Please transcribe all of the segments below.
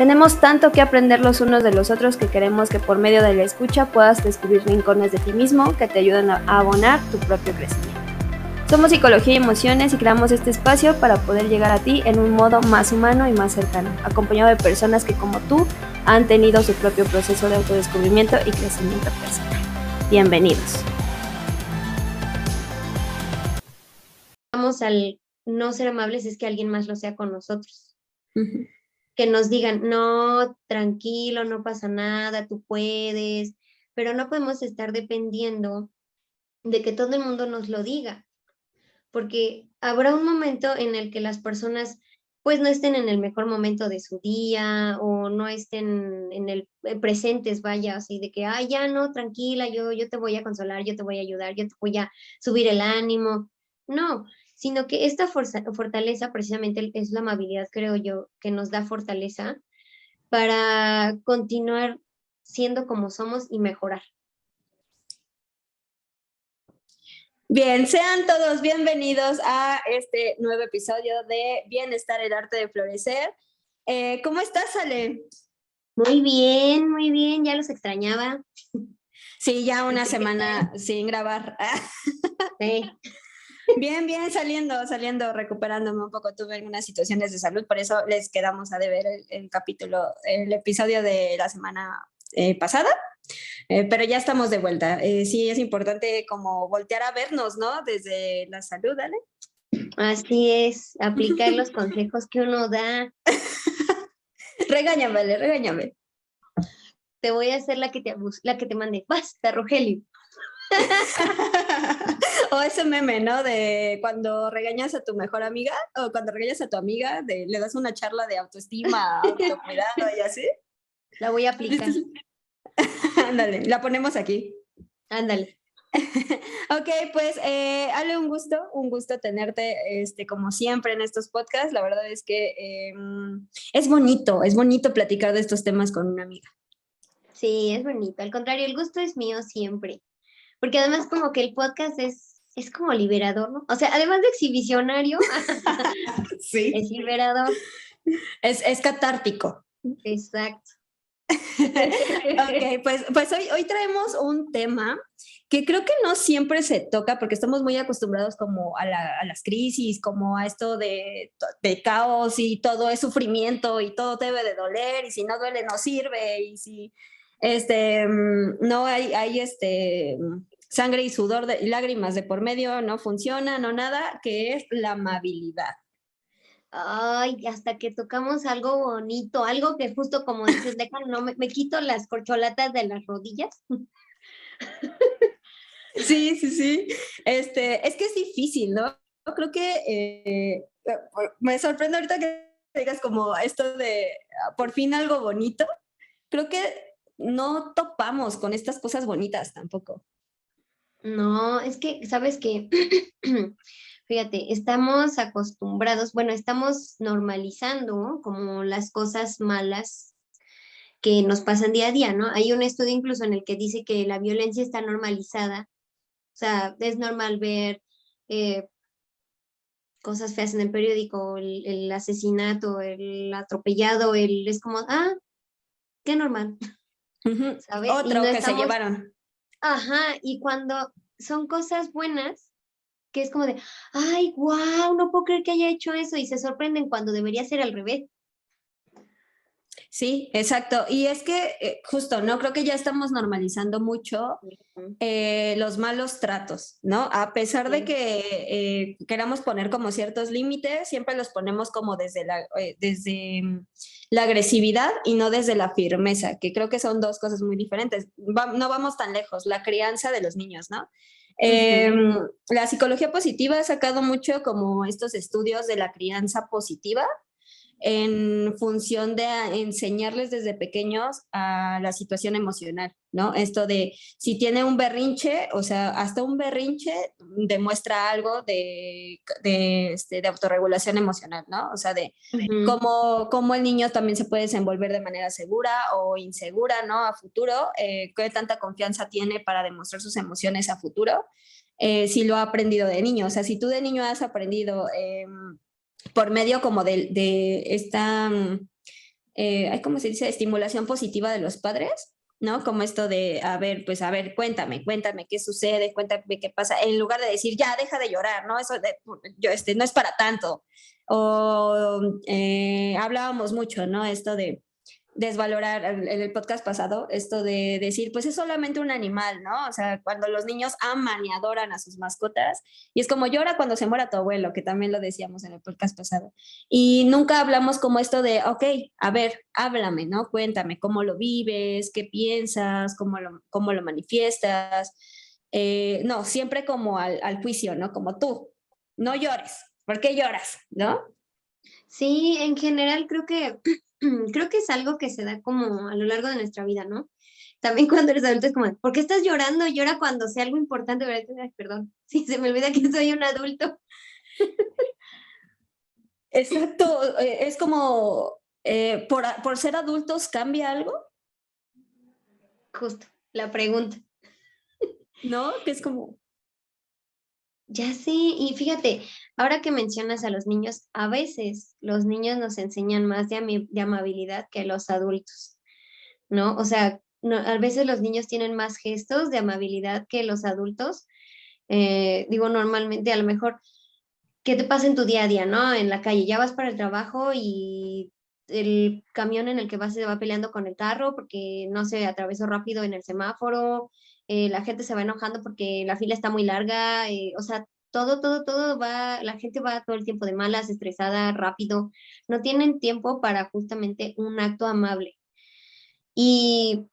Tenemos tanto que aprender los unos de los otros que queremos que por medio de la escucha puedas descubrir rincones de ti mismo que te ayuden a abonar tu propio crecimiento. Somos Psicología y Emociones y creamos este espacio para poder llegar a ti en un modo más humano y más cercano, acompañado de personas que como tú han tenido su propio proceso de autodescubrimiento y crecimiento personal. Bienvenidos. Vamos al no ser amables es que alguien más lo sea con nosotros que nos digan, no, tranquilo, no pasa nada, tú puedes, pero no podemos estar dependiendo de que todo el mundo nos lo diga, porque habrá un momento en el que las personas pues no estén en el mejor momento de su día o no estén en el eh, presentes, vaya, así de que, ay, ya no, tranquila, yo, yo te voy a consolar, yo te voy a ayudar, yo te voy a subir el ánimo. No, sino que esta fortaleza precisamente es la amabilidad, creo yo, que nos da fortaleza para continuar siendo como somos y mejorar. Bien, sean todos bienvenidos a este nuevo episodio de Bienestar, el arte de florecer. Eh, ¿Cómo estás, Ale? Muy bien, muy bien, ya los extrañaba. Sí, ya una semana sin grabar. Sí. Bien, bien, saliendo, saliendo, recuperándome un poco. Tuve algunas situaciones de salud, por eso les quedamos a deber el, capítulo, el episodio de la semana eh, pasada. Eh, pero ya estamos de vuelta. Eh, sí, es importante como voltear a vernos, ¿no? Desde la salud, ¿vale? Así es, aplicar los consejos que uno da. regáñame, regáñame. Te voy a hacer la que te, la que te mande. Basta, Rogelio. o ese meme, ¿no? De cuando regañas a tu mejor amiga o cuando regañas a tu amiga, de, le das una charla de autoestima, autocuidado y así. La voy a aplicar. Ándale, la ponemos aquí. Ándale. ok, pues eh, Ale, un gusto, un gusto tenerte este, como siempre en estos podcasts. La verdad es que em, es bonito, es bonito platicar de estos temas con una amiga. Sí, es bonito. Al contrario, el gusto es mío siempre porque además como que el podcast es, es como liberador, ¿no? O sea, además de exhibicionario, sí. es liberador. Es, es catártico. Exacto. ok, pues, pues hoy, hoy traemos un tema que creo que no siempre se toca porque estamos muy acostumbrados como a, la, a las crisis, como a esto de, de, caos y todo es sufrimiento y todo debe de doler y si no duele no sirve y si este, mm, no hay, hay este, sangre y sudor y lágrimas de por medio, no funciona, no nada, que es la amabilidad. Ay, hasta que tocamos algo bonito, algo que justo como dices, déjame, no, me, quito las corcholatas de las rodillas. Sí, sí, sí. Este, es que es difícil, ¿no? Yo creo que eh, me sorprende ahorita que digas como esto de por fin algo bonito. Creo que no topamos con estas cosas bonitas tampoco. No, es que, ¿sabes qué? Fíjate, estamos acostumbrados, bueno, estamos normalizando como las cosas malas que nos pasan día a día, ¿no? Hay un estudio incluso en el que dice que la violencia está normalizada. O sea, es normal ver eh, cosas feas en el periódico, el, asesinato, el atropellado, el, es como, ah, qué normal. ¿Sabes? Otro que se llevaron. Ajá, y cuando son cosas buenas, que es como de, ay, wow, no puedo creer que haya hecho eso, y se sorprenden cuando debería ser al revés. Sí, exacto. Y es que eh, justo, ¿no? Creo que ya estamos normalizando mucho eh, los malos tratos, ¿no? A pesar de que eh, queramos poner como ciertos límites, siempre los ponemos como desde la, desde mm, la agresividad y no desde la firmeza, que creo que son dos cosas muy diferentes. no vamos tan lejos, la crianza de los niños, ¿no? Em, la psicología positiva ha sacado mucho como estos estudios de la crianza positiva, en función de enseñarles desde pequeños a la situación emocional, ¿no? Esto de si tiene un berrinche, o sea, hasta un berrinche demuestra algo de, de, este, de autorregulación emocional, ¿no? O sea, de cómo, cómo, el niño también se puede desenvolver de manera segura o insegura, ¿no? A futuro, eh, qué tanta confianza tiene para demostrar sus emociones a futuro. Eh, si lo ha aprendido de niño, o sea, si tú de niño has aprendido em, por medio como de, de esta, mm, eh, ¿cómo se dice? Estimulación positiva de los padres, ¿no? Como esto de, a ver, pues a ver, cuéntame, cuéntame qué sucede, cuéntame qué pasa, en lugar de decir, ya, deja de llorar, ¿no? Eso de, yo, este, no es para tanto. O eh, hablábamos mucho, ¿no? Esto de, desvalorar en el podcast pasado esto de decir, pues es solamente un animal, ¿no? O sea, cuando los niños aman y adoran a sus mascotas, y es como llora cuando se muera tu abuelo, que también lo decíamos en el podcast pasado. Y nunca hablamos como esto de, ok, a ver, háblame, ¿no? Cuéntame cómo lo vives, qué piensas, cómo lo, cómo lo manifiestas. Eh, no, siempre como al, al juicio, ¿no? Como tú, no llores, ¿por qué lloras? ¿No? Sí, en general creo que creo que es algo que se da como a lo largo de nuestra vida, ¿no? También cuando eres adulto es como, ¿por qué estás llorando? Llora cuando sea algo importante, ¿verdad? perdón, sí, se me olvida que soy un adulto. Exacto, eh, es como, eh, por, por ser adultos, ¿cambia algo? Justo, la pregunta. ¿No? Que es como, ya sé, y fíjate, ahora que mencionas a los niños, a veces los niños nos enseñan más de, amabilidad que los adultos, ¿no? O sea, a veces los niños tienen más gestos de amabilidad que los adultos. Eh, digo, normalmente a lo mejor, ¿qué te pasa en tu día a día, no? En la calle, ya vas para el trabajo y el camión en el que vas se va peleando con el carro porque no se atravesó rápido en el semáforo, eh, la gente se va enojando porque la fila está muy larga, eh, o sea, todo, todo, todo va, la gente va todo el tiempo de malas, estresada, rápido, no tienen tiempo para justamente un acto amable. Y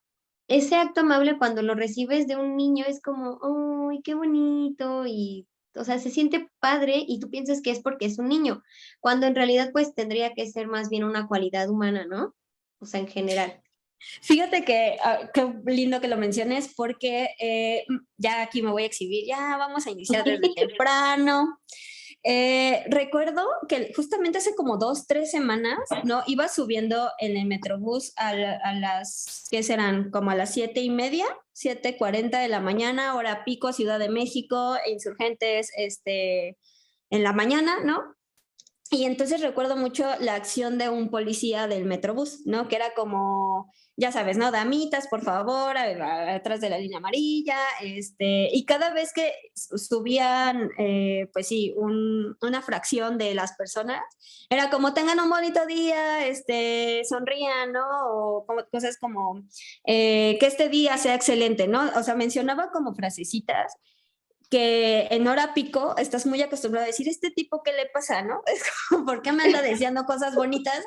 ese acto amable cuando lo recibes de un niño es como, ¡ay, qué bonito! Y, o sea, se siente padre y tú piensas que es porque es un niño, cuando en realidad pues tendría que ser más bien una cualidad humana, ¿no? O sea, en general. Fíjate que ah, qué lindo que lo menciones porque eh, ya aquí me voy a exhibir, ya vamos a iniciar desde temprano. Eh, recuerdo que justamente hace como dos, tres semanas, ¿no? Iba subiendo en el Metrobús a, las, ¿qué serán? Como a las siete y media, siete cuarenta de la mañana, hora pico, Ciudad de México, insurgentes, este, en la mañana, ¿no? Y entonces recuerdo mucho la acción de un policía del Metrobús, ¿no? Que era como, ya sabes, ¿no? Damitas, por favor, atrás de la línea amarilla, este, y cada vez que subían, eh, pues sí, una fracción de las personas, era como, tengan un bonito día, este, sonrían, ¿no? O cosas como, eh, que este día sea excelente, ¿no? O sea, mencionaba como frasecitas que en hora pico estás muy acostumbrado a decir, este tipo, ¿qué le pasa, no? Es como, ¿por qué me anda diciendo cosas bonitas?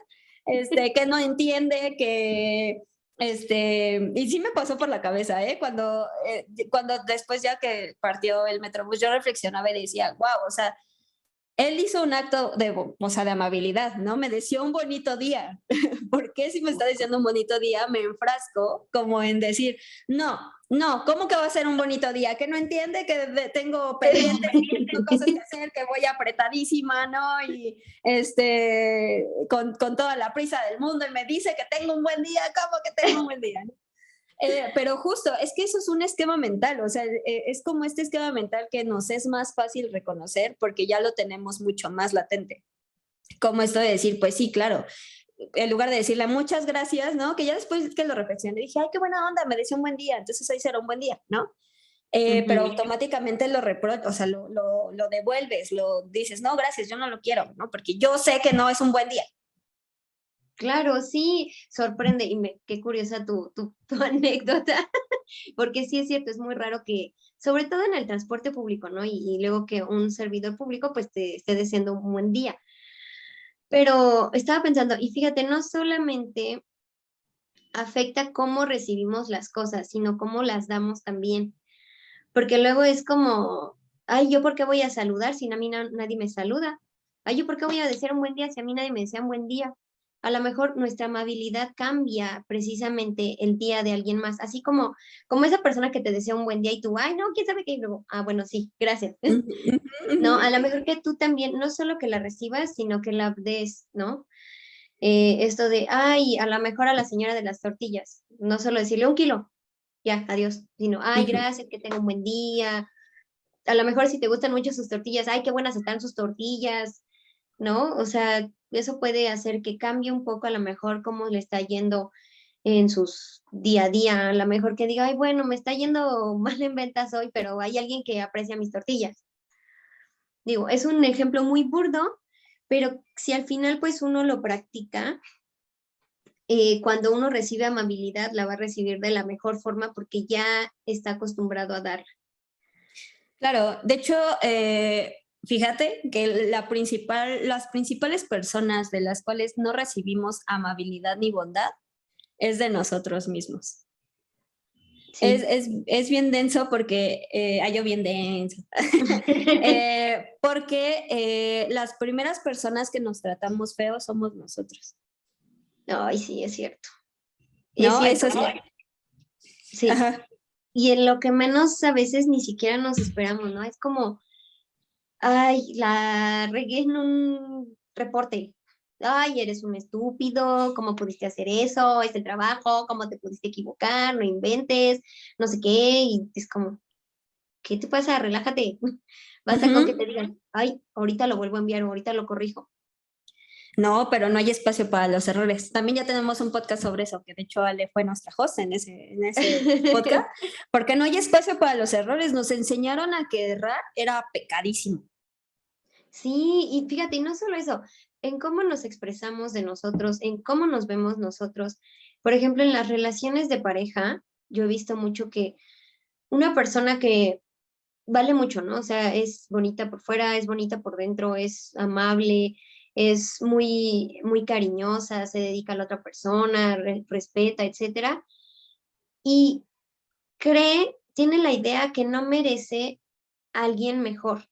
Este, que no entiende, que, este, y sí me pasó por la cabeza, ¿eh? Cuando, eh, cuando después ya que partió el Metrobús, yo reflexionaba y decía, wow, o sea, él hizo un acto de, o sea, de amabilidad, ¿no? Me deseó un bonito día. ¿Por qué si me está diciendo un bonito día me enfrasco como en decir, no, no, ¿cómo que va a ser un bonito día? Que no entiende que tengo pendientes, tengo cosas que hacer, que voy apretadísima, ¿no? Y este, con, con, toda la prisa del mundo y me dice que tengo un buen día, ¿cómo que tengo un buen día? Eh, pero justo, es que eso es un esquema mental, o sea, eh, es como este esquema mental que nos es más fácil reconocer porque ya lo tenemos mucho más latente. Como esto de decir, pues sí, claro, en lugar de decirle muchas gracias, ¿no? Que ya después que lo reflexioné dije, ay, qué buena onda, me decía un buen día, entonces hoy será un buen día, ¿no? Eh, pero automáticamente lo repro o sea, lo, lo, lo, devuelves, lo dices, no, gracias, yo no lo quiero, ¿no? Porque yo sé que no es un buen día. Claro, sí, sorprende y me, qué curiosa tu, tu, tu anécdota, porque sí es cierto, es muy raro que, sobre todo en el transporte público, ¿no? Y, y luego que un servidor público pues te esté deseando un buen día. Pero estaba pensando, y fíjate, no solamente afecta cómo recibimos las cosas, sino cómo las damos también. Porque luego es como, ay, ¿yo por qué voy a saludar si a mí nadie me saluda? Ay, ¿yo por qué voy a decir un buen día si a mí nadie me desea un buen día? A lo mejor nuestra amabilidad cambia precisamente el día de alguien más, así como, como esa persona que te desea un buen día y tú, ay, no, quién sabe qué, y luego, ah, bueno, sí, gracias. no, a lo mejor que tú también, no solo que la recibas, sino que la des, ¿no? Eh, esto de, ay, a lo mejor a la señora de las tortillas, no solo decirle un kilo, ya, adiós, sino, ay, gracias, que tenga un buen día. A lo mejor si te gustan mucho sus tortillas, ay, qué buenas están sus tortillas, ¿no? O sea, eso puede hacer que cambie un poco a lo mejor cómo le está yendo en sus día a día, a lo mejor que diga, ay, bueno, me está yendo mal en ventas hoy, pero hay alguien que aprecia mis tortillas. Digo, es un ejemplo muy burdo, pero si al final pues uno lo practica, eh, cuando uno recibe amabilidad, la va a recibir de la mejor forma porque ya está acostumbrado a dar. Claro, de hecho, eh, Fíjate que la principal, las principales personas de las cuales no recibimos amabilidad ni bondad es de nosotros mismos. Es, bien denso porque, eh, hay yo bien denso, eh, porque eh, las primeras personas que nos tratamos feo somos nosotros. Ay, sí, es cierto. no, eso es cierto. Sí. Y en lo que menos a veces ni siquiera nos esperamos, ¿no? Es como, ay, la regué en un reporte. Ay, eres un estúpido, ¿cómo pudiste hacer eso? Es el trabajo, ¿cómo te pudiste equivocar? No inventes, no sé qué. Y es como, ¿qué te pasa? Relájate. Basta con que te digan, ay, ahorita lo vuelvo a enviar, ahorita lo corrijo. No, pero no hay espacio para los errores. También ya tenemos un podcast sobre eso, que de hecho Ale fue nuestra host en ese, en ese podcast, porque no hay espacio para los errores. Nos enseñaron a que errar era pecadísimo. Sí, y fíjate, y no solo eso, en cómo nos expresamos de nosotros, en cómo nos vemos nosotros. Por ejemplo, en las relaciones de pareja, yo he visto mucho que una persona que vale mucho, ¿no? O sea, es bonita por fuera, es bonita por dentro, es amable, es muy, muy cariñosa, se dedica a la otra persona, respeta, etcétera. Y cree, tiene la idea que no merece a alguien mejor,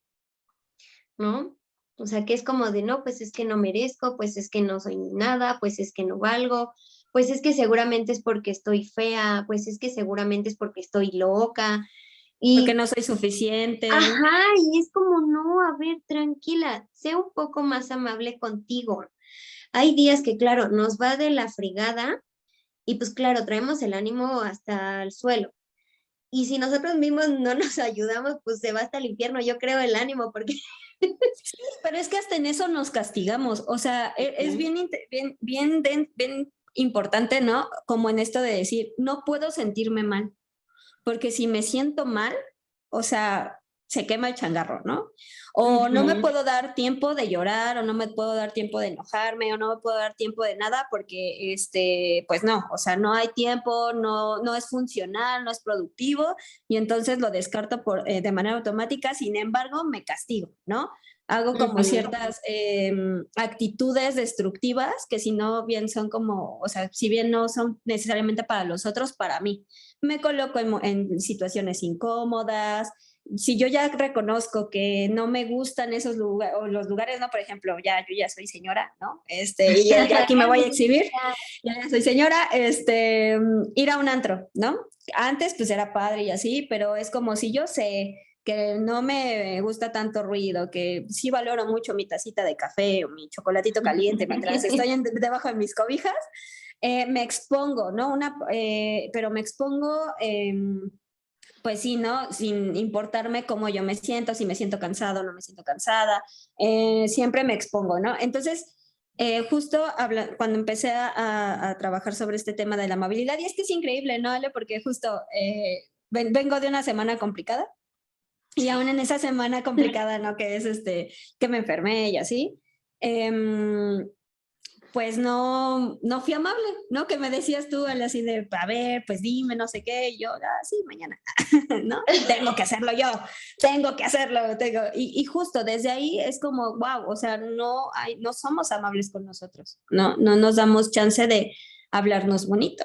¿no? O sea, que es como de, no, pues es que no merezco, pues es que no soy nada, pues es que no valgo, pues es que seguramente es porque estoy fea, pues es que seguramente es porque estoy loca. Y, porque no soy suficiente. Ajá, y es como, no, a ver, tranquila, sé un poco más amable contigo. Hay días que, claro, nos va de la frigada y pues claro, traemos el ánimo hasta el suelo. Y si nosotros mismos no nos ayudamos, pues se va hasta el infierno, yo creo, el ánimo, porque pero es que hasta en eso nos castigamos. O sea, e, es bien, bien, bien, importante, ¿no? Como en esto de decir, no puedo sentirme mal, porque si me siento mal, o sea, se quema el changarro, ¿no? O no me puedo dar tiempo de llorar, o no me puedo dar tiempo de enojarme, o no me puedo dar tiempo de nada, porque, este, pues no, o sea, no hay tiempo, no, no es funcional, no es productivo, y entonces lo descarto por, eh, de manera automática, sin embargo, me castigo, ¿no? Hago como ciertas em, actitudes destructivas que si no bien son como, o sea, si bien no son necesariamente para los otros, para mí. Me coloco en, en situaciones incómodas, si yo ya reconozco que no me gustan esos lugares, o los lugares, ¿no? Por ejemplo, ya yo ya soy señora, ¿no? Este, y ya, aquí me voy a exhibir, ya soy señora, este, ir a un antro, ¿no? Antes pues era padre y así, pero es como si yo sé que no me gusta tanto ruido, que sí valoro mucho mi tacita de café o mi chocolatito caliente mientras estoy debajo de mis cobijas, eh, me expongo, ¿no? Una, eh, pero me expongo... Eh, pues sí, ¿no? Sin importarme cómo yo me siento, si me siento cansado o no me siento cansada, eh, siempre me expongo, ¿no? Entonces, eh, justo cuando empecé a, trabajar sobre este tema de la amabilidad, y es que es increíble, ¿no, Ale? Porque justo eh, vengo de una semana complicada, y aún en esa semana complicada, ¿no? Que es este, que me enfermé y así, em, pues no, no fui amable, ¿no? Que me decías tú así de, a ver, pues dime, no sé qué, y yo, ah, sí, mañana, ¿no? tengo que hacerlo yo, tengo que hacerlo, tengo. Y, justo desde ahí es como, wow, o sea, no, hay, no somos amables con nosotros, no, no nos damos chance de hablarnos bonito.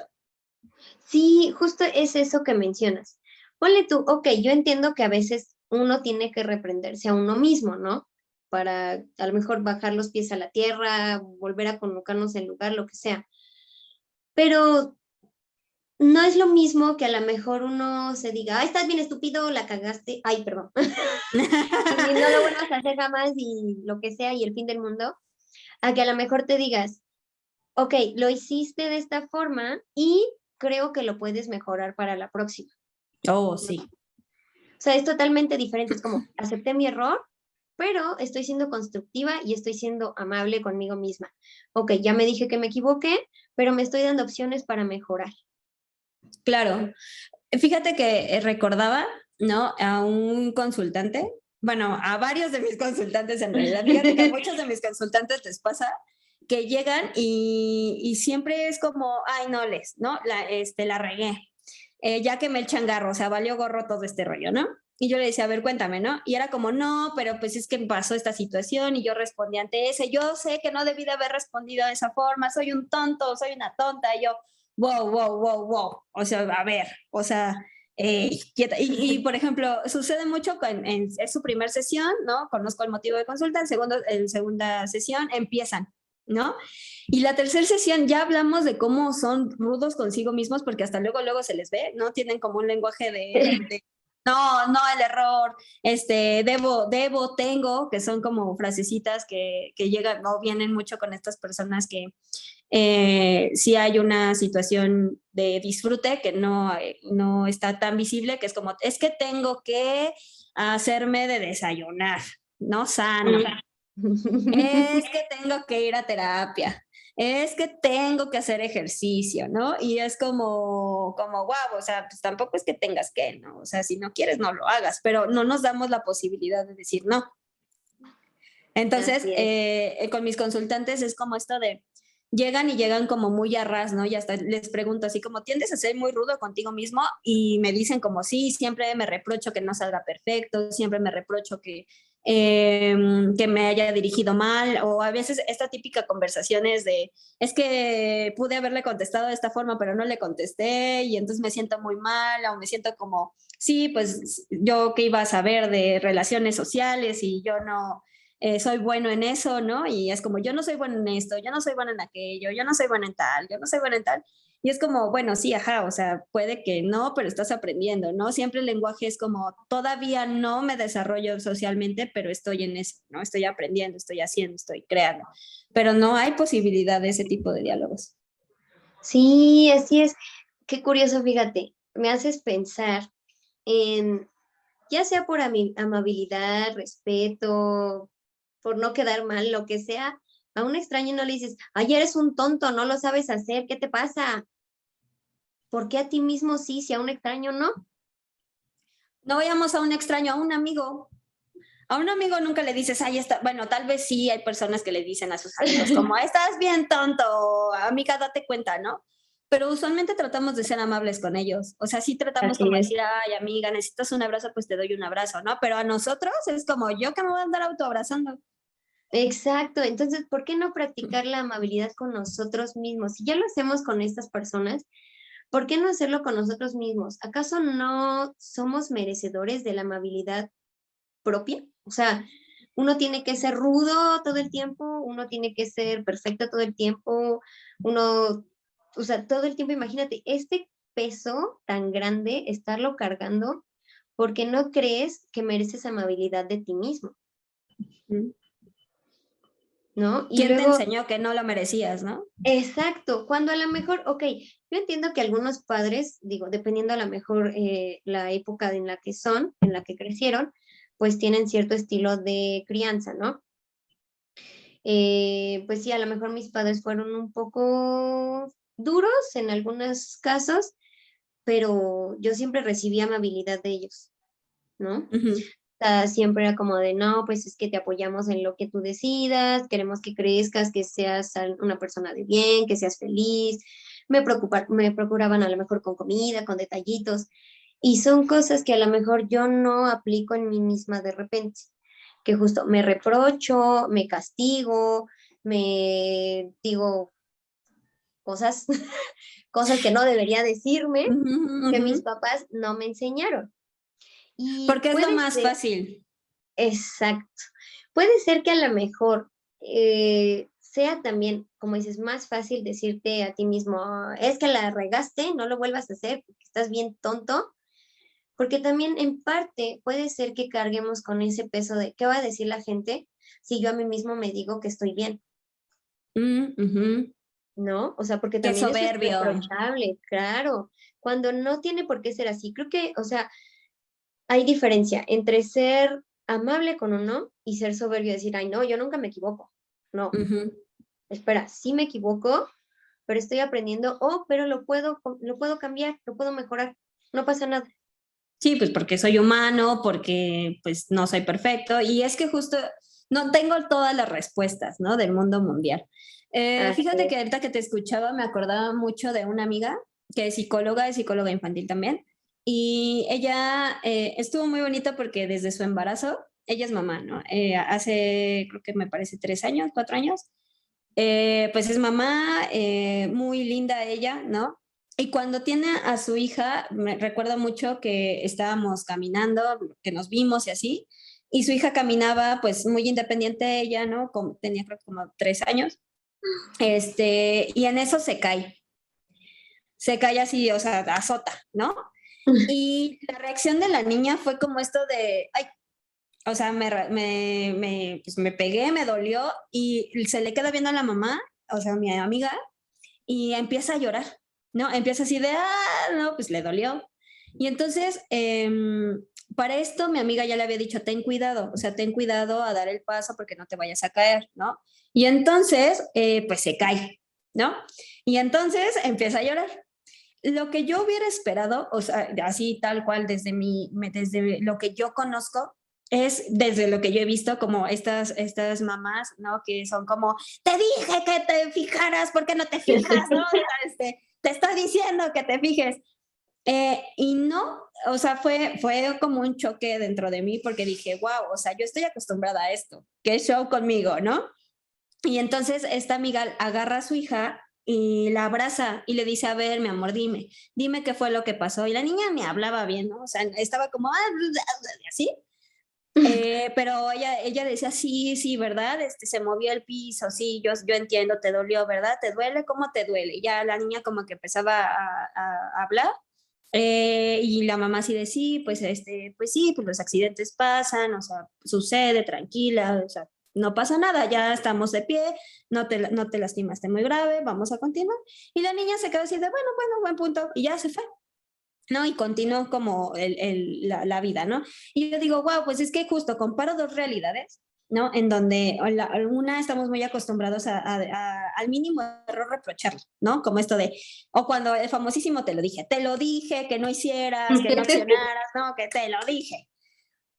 Sí, justo es eso que mencionas. Ponle tú, ok, yo entiendo que a veces uno tiene que reprenderse a uno mismo, ¿no? Para a lo mejor bajar los pies a la tierra, volver a colocarnos en lugar, lo que sea. Pero no es lo mismo que a lo mejor uno se diga, ay, estás bien estúpido, la cagaste, ay, perdón. y no lo vuelvas a hacer jamás y lo que sea y el fin del mundo, a que a lo mejor te digas, ok, lo hiciste de esta forma y creo que lo puedes mejorar para la próxima. Oh, sí. O sea, es totalmente diferente. Es como, acepté mi error, pero estoy siendo constructiva y estoy siendo amable conmigo misma. Ok, ya me dije que me equivoqué, pero me estoy dando opciones para mejorar. Claro. Fíjate que eh, recordaba, ¿no? A un consultante, bueno, a varios de mis consultantes en realidad. Fíjate que a muchos de mis consultantes les pasa que llegan y, siempre es como, ay, no les, ¿no? La, este, la regué. Eh, ya que me el changarro, o sea, valió gorro todo este rollo, ¿no? Y yo le decía, a ver, cuéntame, ¿no? Y era como, no, pero pues es que pasó esta situación y yo respondí ante ese, yo sé que no debí de haber respondido de esa forma, soy un tonto, soy una tonta, y yo, wow, wow, wow, wow, o sea, a ver, o sea, eh, Y, por ejemplo, sucede mucho con, en, es su primer sesión, ¿no? Conozco el motivo de consulta, en, segundo, en segunda sesión empiezan, ¿no? Y la tercera sesión ya hablamos de cómo son rudos consigo mismos porque hasta luego, luego se les ve, ¿no? Tienen como un lenguaje de no, no el error, este, debo, debo, tengo, que son como frasecitas que, que llegan o vienen mucho con estas personas que eh, si hay una situación de disfrute que no, no está tan visible, que es como, es que tengo que hacerme de desayunar, no sano. es que tengo que ir a terapia es que tengo que hacer ejercicio, ¿no? Y es como, como, wow, o sea, pues tampoco es que tengas que, ¿no? O sea, si no quieres, no lo hagas, pero no nos damos la posibilidad de decir no. Entonces, eh, con mis consultantes es como esto de, llegan y llegan como muy a ras, ¿no? Y hasta les pregunto así como, ¿tiendes a ser muy rudo contigo mismo? Y me dicen como, sí, siempre me reprocho que no salga perfecto, siempre me reprocho que Em, que me haya dirigido mal o a veces esta típica conversación es de, es que pude haberle contestado de esta forma, pero no le contesté y entonces me siento muy mal o me siento como, sí, pues yo que iba a saber de relaciones sociales y yo no eh, soy bueno en eso, ¿no? Y es como, yo no soy bueno en esto, yo no soy bueno en aquello, yo no soy bueno en tal, yo no soy bueno en tal. Y es como, bueno, sí, ajá, o sea, puede que no, pero estás aprendiendo, ¿no? Siempre el lenguaje es como, todavía no me desarrollo socialmente, pero estoy en eso, ¿no? Estoy aprendiendo, estoy haciendo, estoy creando. Pero no hay posibilidad de ese tipo de diálogos. Sí, así es. Qué curioso, fíjate, me haces pensar en, ya sea por amabilidad, respeto, por no quedar mal, lo que sea, a un extraño no le dices, ay, eres un tonto, no lo sabes hacer, ¿qué te pasa? ¿Por qué a ti mismo sí, si a un extraño no? No vayamos a un extraño, a un amigo. A un amigo nunca le dices, ay, está, bueno, tal vez sí hay personas que le dicen a sus amigos como, estás bien tonto, amiga, date cuenta, ¿no? Pero usualmente tratamos de ser amables con ellos. O sea, sí tratamos como decir, ay, amiga, necesitas un abrazo, pues te doy un abrazo, ¿no? Pero a nosotros es como yo que me voy a andar autoabrazando. Exacto, entonces, ¿por qué no practicar la amabilidad con nosotros mismos? Si ya lo hacemos con estas personas, ¿Por qué no hacerlo con nosotros mismos? ¿Acaso no somos merecedores de la amabilidad propia? O sea, uno tiene que ser rudo todo el tiempo, uno tiene que ser perfecto todo el tiempo, uno, o sea, todo el tiempo, imagínate, este peso tan grande, estarlo cargando, porque no crees que mereces amabilidad de ti mismo. ¿No? Y ¿Quién te enseñó que no lo merecías, no? Exacto, cuando a lo mejor, ok, yo entiendo que algunos padres, digo, dependiendo a lo mejor eh, la época en la que son, en la que crecieron, pues tienen cierto estilo de crianza, ¿no? Eh, pues sí, a lo mejor mis padres fueron un poco duros en algunos casos, pero yo siempre recibí amabilidad de ellos, ¿no? Siempre era como de, no, pues es que te apoyamos en lo que tú decidas, queremos que crezcas, que seas una persona de bien, que seas feliz. Me, preocupa, me procuraban a lo mejor con comida, con detallitos. Y son cosas que a lo mejor yo no aplico en mí misma de repente, que justo me reprocho, me castigo, me digo cosas, cosas que no debería decirme, que mis papás no me enseñaron. Porque es lo más fácil. Exacto. Puede ser que a lo mejor eh, sea también, como dices, más fácil decirte a ti mismo, es que la regaste, no lo vuelvas a hacer porque estás bien tonto, porque también en parte puede ser que carguemos con ese peso de qué va a decir la gente si yo a mí mismo me digo que estoy bien. Mm, ¿No? O sea, porque también es reprochable, claro, cuando no tiene por qué ser así. Creo que, o sea, hay diferencia entre ser amable con uno y ser soberbio y decir, ay, no, yo nunca me equivoco. No, espera, sí me equivoco, pero estoy aprendiendo, oh, pero lo puedo, lo puedo cambiar, lo puedo mejorar, no pasa nada. Sí, pues porque soy humano, porque pues no soy perfecto y es que justo no tengo todas las respuestas, ¿no? Del mundo mundial. Eh, fíjate que ahorita que te escuchaba me acordaba mucho de una amiga que es psicóloga, es psicóloga infantil también, y ella eh, estuvo muy bonita porque desde su embarazo, ella es mamá, ¿no? Eh, hace, creo que me parece tres años, cuatro años, eh, pues es mamá, eh, muy linda ella, ¿no? Y cuando tiene a su hija, me recuerdo mucho que estábamos caminando, que nos vimos y así, y su hija caminaba pues muy independiente ella, ¿no? Como, tenía creo como tres años, este, y en eso se cae. Se cae así, o sea, azota, ¿no? Y la reacción de la niña fue como esto de, ay, o sea, me, me, pues me pegué, me dolió y se le queda viendo a la mamá, o sea, mi amiga, y empieza a llorar, ¿no? Empieza así de, ah, no, pues le dolió. Y entonces, em, para esto mi amiga ya le había dicho, ten cuidado, o sea, ten cuidado a dar el paso porque no te vayas a caer, ¿no? Y entonces, eh, pues se cae, ¿no? Y entonces empieza a llorar. Lo que yo hubiera esperado, o sea, así tal cual desde, mi, desde lo que yo conozco, es desde lo que yo he visto como estas, estas mamás, ¿no? Que son como, te dije que te fijaras, ¿por qué no te fijas? ¿no? Este, te está diciendo que te fijes. Eh, y no, o sea, fue, fue como un choque dentro de mí porque dije, wow, o sea, yo estoy acostumbrada a esto, qué show conmigo, ¿no? Y entonces esta amiga agarra a su hija y la abraza y le dice, a ver, mi amor, dime, dime qué fue lo que pasó. Y la niña me hablaba bien, ¿no? O sea, estaba como, ah, así. Eh, pero ella, ella decía, sí, sí, ¿verdad? Este, se movió el piso, sí, yo, yo entiendo, te dolió, ¿verdad? ¿Te duele? ¿Cómo te duele? Y ya la niña como que empezaba a, hablar. Eh, y la mamá sí decía, sí, pues, este, pues sí, pues los accidentes pasan, o sea, sucede, tranquila, o sea, no pasa nada, ya estamos de pie, no te, no te lastimaste muy grave, vamos a continuar. Y la niña se quedó así de, bueno, bueno, buen punto, y ya se fue. ¿no? Y continuó como el, el, la, la, vida, ¿no? Y yo digo, wow, pues es que justo comparo dos realidades, ¿no? En donde la, una estamos muy acostumbrados a, a, al mínimo error reprocharlo, ¿no? Como esto de, o cuando el famosísimo te lo dije, te lo dije, que no hicieras, que no accionaras, ¿no? Que te lo dije,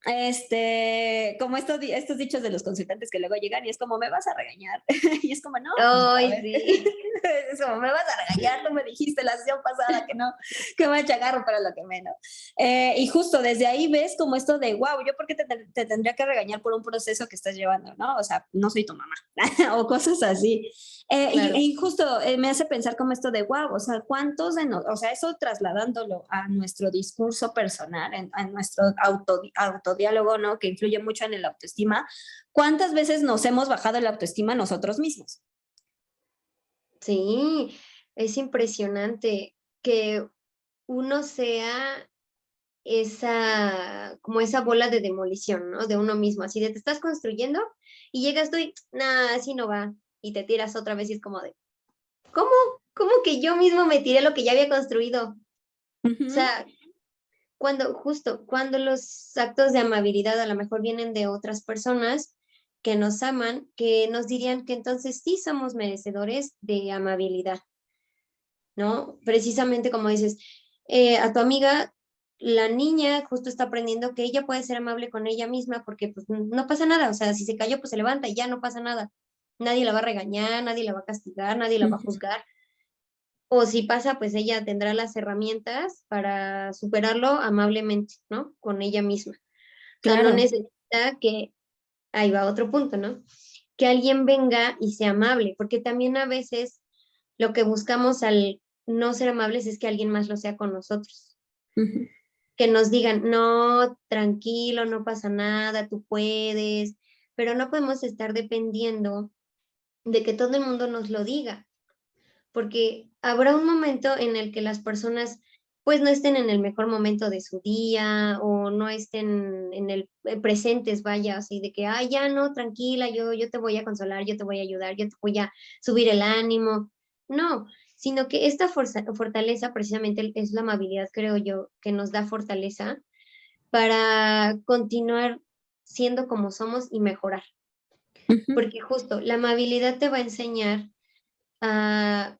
este, como estos, estos dichos de los consultantes que luego llegan y es como, me vas a regañar. y es como, no. Ay, sí. es como, me vas a regañar, tú me dijiste la sesión pasada que no, que me chagarro para lo que menos. Eh, y justo desde ahí ves como esto de, wow, yo por qué te, te, tendría que regañar por un proceso que estás llevando, ¿no? O sea, no soy tu mamá, o cosas así. Eh, y, justo eh, me hace pensar como esto de, wow, o sea, ¿cuántos de nosotros, o sea, eso trasladándolo a nuestro discurso personal, en, a nuestro auto, autodiálogo, ¿no? Que influye mucho en el autoestima, ¿cuántas veces nos hemos bajado la autoestima nosotros mismos? Sí, es impresionante que uno sea esa, como esa bola de demolición, ¿no? De uno mismo, así de te estás construyendo y llegas tú y, nada, así no va, y te tiras otra vez y es como de, ¿cómo? ¿Cómo que yo mismo me tiré lo que ya había construido? O sea, cuando, justo, cuando los actos de amabilidad a lo mejor vienen de otras personas que nos aman, que nos dirían que entonces sí somos merecedores de amabilidad, ¿no? Precisamente como dices, eh, a tu amiga, la niña justo está aprendiendo que ella puede ser amable con ella misma porque pues no pasa nada, o sea, si se cayó, pues se levanta y ya no pasa nada nadie la va a regañar, nadie la va a castigar, nadie la va a juzgar. O si pasa, pues ella tendrá las herramientas para superarlo amablemente, ¿no? Con ella misma. Claro. no necesita que, ahí va otro punto, ¿no? Que alguien venga y sea amable, porque también a veces lo que buscamos al no ser amables es que alguien más lo sea con nosotros. que nos digan, no, tranquilo, no pasa nada, tú puedes, pero no podemos estar dependiendo de que todo el mundo nos lo diga, porque habrá un momento en el que las personas pues no estén en el mejor momento de su día o no estén en el eh, presentes, vaya, así de que, ay, ya no, tranquila, yo, yo te voy a consolar, yo te voy a ayudar, yo te voy a subir el ánimo. No, sino que esta fortaleza precisamente es la amabilidad, creo yo, que nos da fortaleza para continuar siendo como somos y mejorar. Porque justo la amabilidad te va a enseñar a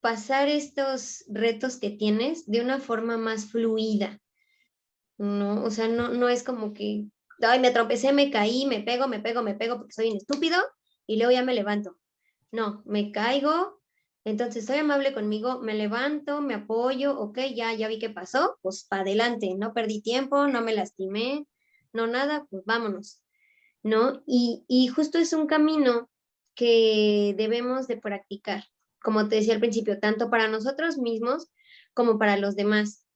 pasar estos retos que tienes de una forma más fluida. ¿no? O sea, no, no es como que, ay, me trompecé, me caí, me pego, me pego, me pego porque soy un estúpido y luego ya me levanto. No, me caigo, entonces soy amable conmigo, me levanto, me apoyo, ok, ya, ya vi qué pasó, pues para adelante, no perdí tiempo, no me lastimé, no nada, pues vámonos, ¿no? Y, y justo es un camino que debemos de practicar, como te decía al principio, tanto para nosotros mismos como para los demás.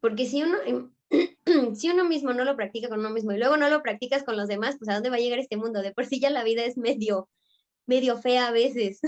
Porque si uno, em, si uno mismo no lo practica con uno mismo y luego no lo practicas con los demás, pues a dónde va a llegar este mundo? De por sí ya la vida es medio, medio fea a veces.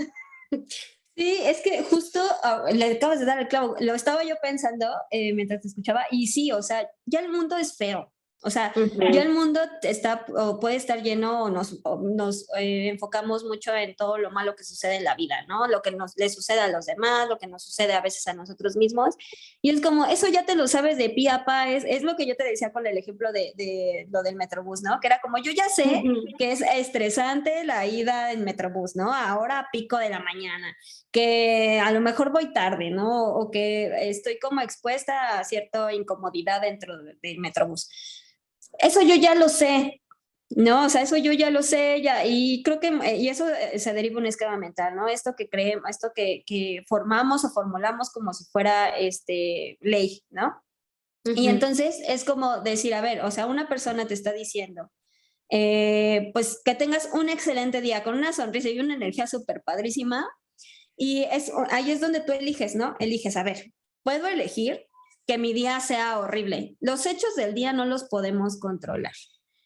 Sí, es que justo ah, le acabas de dar el clavo, lo estaba yo pensando eh, mientras te escuchaba y sí, o sea, ya el mundo es feo, o sea, ya el mundo está o puede estar lleno o nos, nos eh, enfocamos mucho en todo lo malo que sucede en la vida, ¿no? Lo que nos le sucede a los demás, lo que nos sucede a veces a nosotros mismos. Y es como, eso ya te lo sabes de pie a pa, es, es lo que yo te decía con el ejemplo de, de, lo del Metrobús, ¿no? Que era como, yo ya sé que es estresante la ida en Metrobús, ¿no? Ahora pico de la mañana, que a lo mejor voy tarde, ¿no? O que estoy como expuesta a cierta incomodidad dentro del Metrobús eso yo ya lo sé, ¿no? O sea, eso yo ya lo sé, ya, y creo que, eh, y eso eh, se deriva un esquema mental, ¿no? Esto que creemos, esto que, que formamos o formulamos como si fuera, este, ley, ¿no? Y entonces es como decir, a ver, o sea, una persona te está diciendo, eh, pues que tengas un excelente día con una sonrisa y una energía súper padrísima, y es, ahí es donde tú eliges, ¿no? Eliges, a ver, puedo elegir que mi día sea horrible. Los hechos del día no los podemos controlar.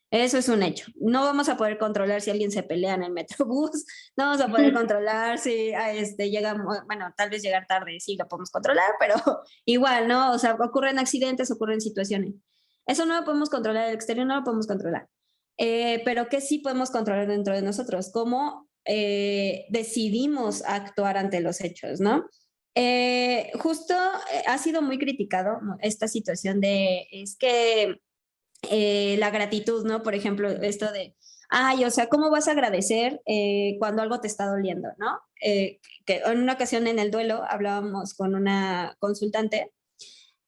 Eso es un hecho. No vamos a poder controlar si alguien se pelea en el metrobús, no vamos a poder controlar si ah, este, llega, bueno, tal vez llegar tarde, sí lo podemos controlar, pero igual, ¿no? O sea, ocurren accidentes, ocurren situaciones. Eso no lo podemos controlar, el exterior no lo podemos controlar. Eh, pero ¿qué sí podemos controlar dentro de nosotros? ¿Cómo eh, decidimos actuar ante los hechos, ¿no? Eh, justo eh, ha sido muy criticado esta situación de, es que eh, la gratitud, ¿no? Por ejemplo, esto de, ay, o sea, ¿cómo vas a agradecer cuando algo te está doliendo, ¿no? que en una ocasión en el duelo hablábamos con una consultante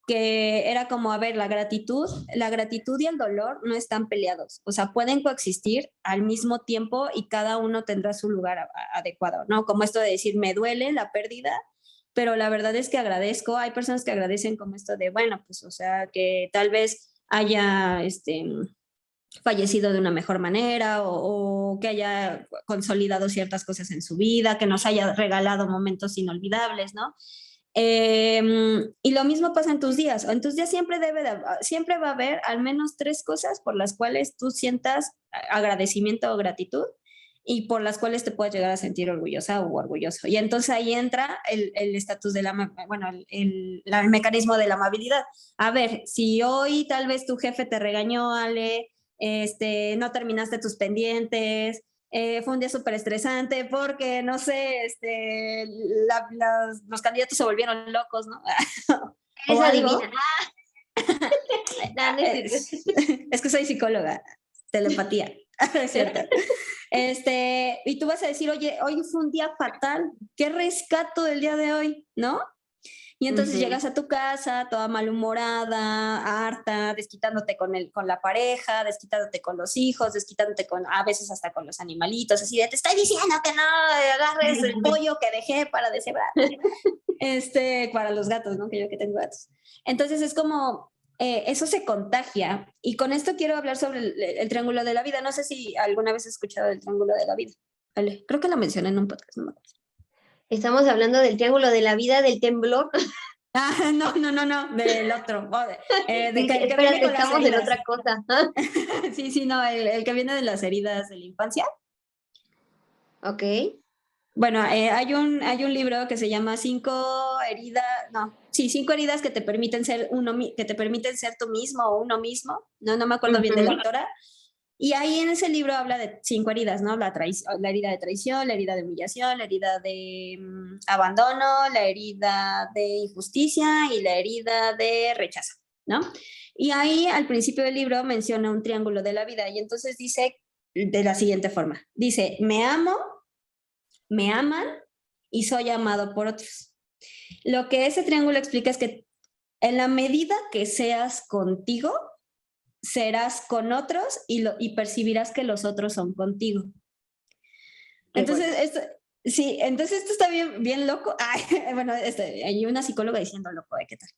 que era como, a ver, la gratitud, la gratitud y el dolor no están peleados, o sea, pueden coexistir al mismo tiempo y cada uno tendrá su lugar adecuado, ¿no? Como esto de decir, me duele la pérdida, pero la verdad es que agradezco, hay personas que agradecen como esto de, bueno, pues o sea, que tal vez haya este, fallecido de una mejor manera o, que haya consolidado ciertas cosas en su vida, que nos haya regalado momentos inolvidables, ¿no? Em, y lo mismo pasa en tus días. En tus días siempre, debe siempre va a haber al menos tres cosas por las cuales tú sientas agradecimiento o gratitud y por las cuales te puedes llegar a sentir orgullosa o orgulloso. Y entonces ahí entra el estatus de la, bueno, el, el, mecanismo de la amabilidad. A ver, si hoy tal vez tu jefe te regañó, Ale, este, no terminaste tus pendientes, eh, fue un día súper estresante porque, no sé, este, los candidatos se volvieron locos, ¿no? Es adivina. es que soy psicóloga, telepatía. es cierto. Este, y tú vas a decir, oye, hoy fue un día fatal, ¿qué rescato del día de hoy? ¿No? Y entonces llegas a tu casa toda malhumorada, harta, desquitándote con, el, con la pareja, desquitándote con los hijos, desquitándote con, a veces hasta con los animalitos, así de, te estoy diciendo que no agarres el pollo que dejé para deshebrar. este, para los gatos, ¿no? Que yo que tengo gatos. Entonces es como, eh, eso se contagia. Y con esto quiero hablar sobre el, triángulo de la vida. No sé si alguna vez has escuchado del triángulo de la vida. Vale, creo que lo mencioné en un podcast, no me acuerdo. Estamos hablando del triángulo de la vida, del temblor. Ah, no, no, no, no, del otro. Eh, de, que, estamos en otra cosa. sí, sí, no, el, que viene de las heridas de la infancia. Ok. Bueno, eh, hay, un, hay un libro que se llama Cinco heridas, no, sí, cinco heridas que te permiten ser uno, que te permiten ser tú mismo o uno mismo. No, no me acuerdo bien de la autora. Y ahí en ese libro habla de cinco heridas, ¿no? La, la herida de traición, la herida de humillación, la herida de mm, abandono, la herida de injusticia y la herida de rechazo, ¿no? Y ahí al principio del libro menciona un triángulo de la vida y entonces dice de la siguiente forma, dice, me amo, me aman y soy amado por otros. Lo que ese triángulo explica es que en la medida que seas contigo, serás con otros y, lo, y percibirás que los otros son contigo. entonces, esto, sí, entonces esto está bien, bien loco. bueno, este, hay una psicóloga diciendo loco, ¿qué tal?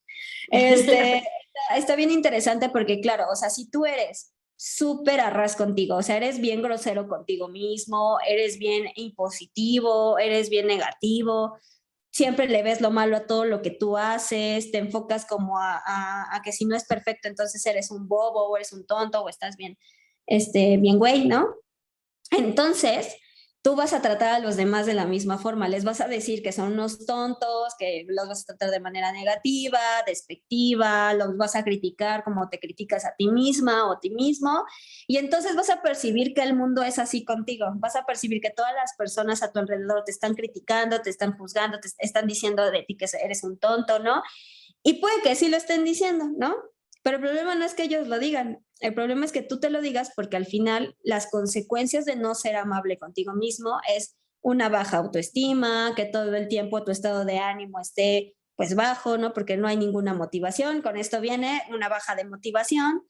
Este, está, bien interesante porque, claro, o sea, si tú eres súper arras contigo, o sea, eres bien grosero contigo mismo, eres bien impositivo, eres bien negativo, siempre le ves lo malo a todo lo que tú haces, te enfocas como a, a, que si no es perfecto, entonces eres un bobo o eres un tonto o estás bien, este, bien güey, ¿no? Entonces, tú vas a tratar a los demás de la misma forma, les vas a decir que son unos tontos, que los vas a tratar de manera negativa, despectiva, los vas a criticar como te criticas a ti misma o a ti mismo, y entonces vas a percibir que el mundo es así contigo, vas a percibir que todas las personas a tu alrededor te están criticando, te están juzgando, te están diciendo de ti que eres un tonto, ¿no? Y puede que sí lo estén diciendo, ¿no? Pero el problema no es que ellos lo digan, el problema es que tú te lo digas porque al final las consecuencias de no ser amable contigo mismo es una baja autoestima, que todo el tiempo tu estado de ánimo esté pues bajo, ¿no? Porque no hay ninguna motivación. Con esto viene una baja de motivación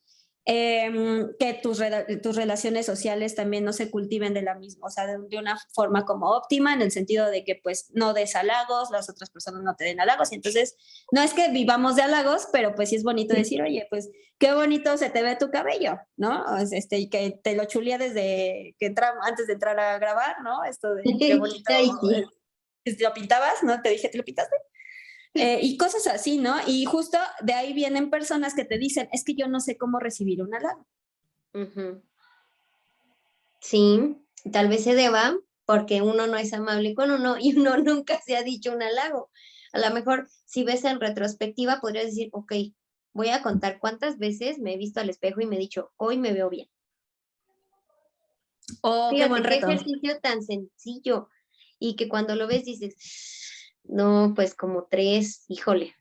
Em, que tus, tus relaciones sociales también no se cultiven de la misma, o sea, de, una forma como óptima, en el sentido de que pues no des halagos, las otras personas no te den halagos, y entonces no es que vivamos de halagos, pero pues sí es bonito decir, oye, pues qué bonito se te ve tu cabello, ¿no? Este, y que te lo chulía desde que entramos, antes de entrar a grabar, ¿no? Esto de qué bonito. ¿Lo pintabas? ¿No? Te dije, ¿te lo pintaste? Eh, y cosas así, ¿no? Y justo de ahí vienen personas que te dicen, es que yo no sé cómo recibir un halago. Sí, tal vez se deba porque uno no es amable con uno y uno nunca se ha dicho un halago. A lo mejor si ves en retrospectiva podrías decir, ok, voy a contar cuántas veces me he visto al espejo y me he dicho, hoy me veo bien. Oh, qué buen reto. Qué ejercicio tan sencillo y que cuando lo ves dices, no, pues como tres, híjole,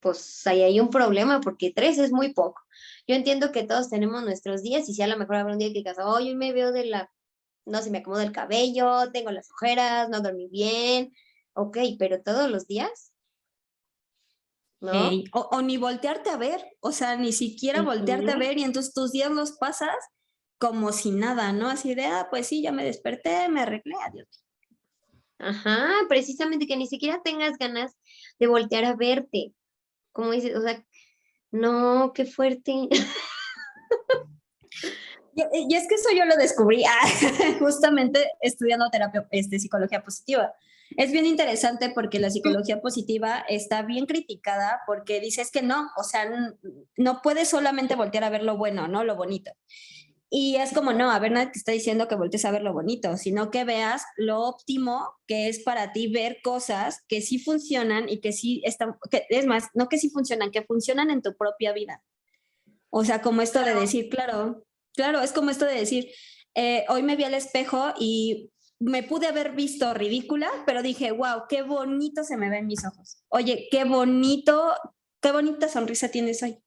pues ahí hay un problema porque tres es muy poco. Yo entiendo que todos tenemos nuestros días y si a lo mejor habrá un día que digas, hoy me veo de la, no sé, me acomodo el cabello, tengo las ojeras, no dormí bien, ok, pero todos los días. ¿No? O, ni voltearte a ver, o sea, ni siquiera voltearte a ver y entonces tus días los pasas como si nada, ¿no? Así de, ah, pues sí, ya me desperté, me arreglé, adiós. Ajá, precisamente que ni siquiera tengas ganas de voltear a verte. Como dices, o sea, no, qué fuerte. Y, es que eso yo lo descubrí ah, justamente estudiando terapia, este, psicología positiva. Es bien interesante porque la psicología positiva está bien criticada porque dices que no, o sea, no puedes solamente voltear a ver lo bueno, ¿no? Lo bonito. Y es como, no, a ver, nadie te está diciendo que voltees a ver lo bonito, sino que veas lo óptimo que es para ti ver cosas que sí funcionan y que sí están, que, es más, no que sí funcionan, que funcionan en tu propia vida. O sea, como esto de decir, claro, claro, es como esto de decir, eh, hoy me vi al espejo y me pude haber visto ridícula, pero dije, wow, qué bonito se me ven mis ojos. Oye, qué bonito, qué bonita sonrisa tienes hoy.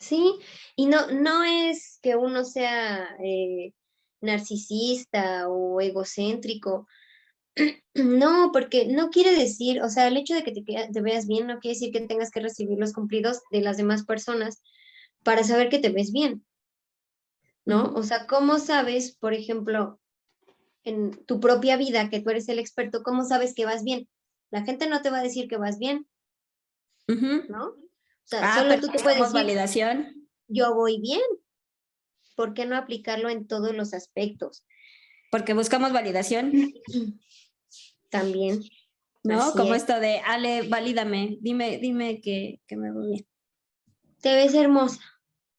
Sí, y no, no es que uno sea eh, narcisista o egocéntrico, no, porque no quiere decir, o sea, el hecho de que te, te, veas bien no quiere decir que tengas que recibir los cumplidos de las demás personas para saber que te ves bien, ¿no? O sea, ¿cómo sabes, por ejemplo, en tu propia vida, que tú eres el experto, cómo sabes que vas bien? La gente no te va a decir que vas bien, ¿no? Sea, ah, solo tú te puedes decir, validación. Yo voy bien. ¿Por qué no aplicarlo en todos los aspectos? Porque buscamos validación. También. ¿no? Como esto de, Ale, valídame, dime, dime que, que me voy bien. Te ves hermosa.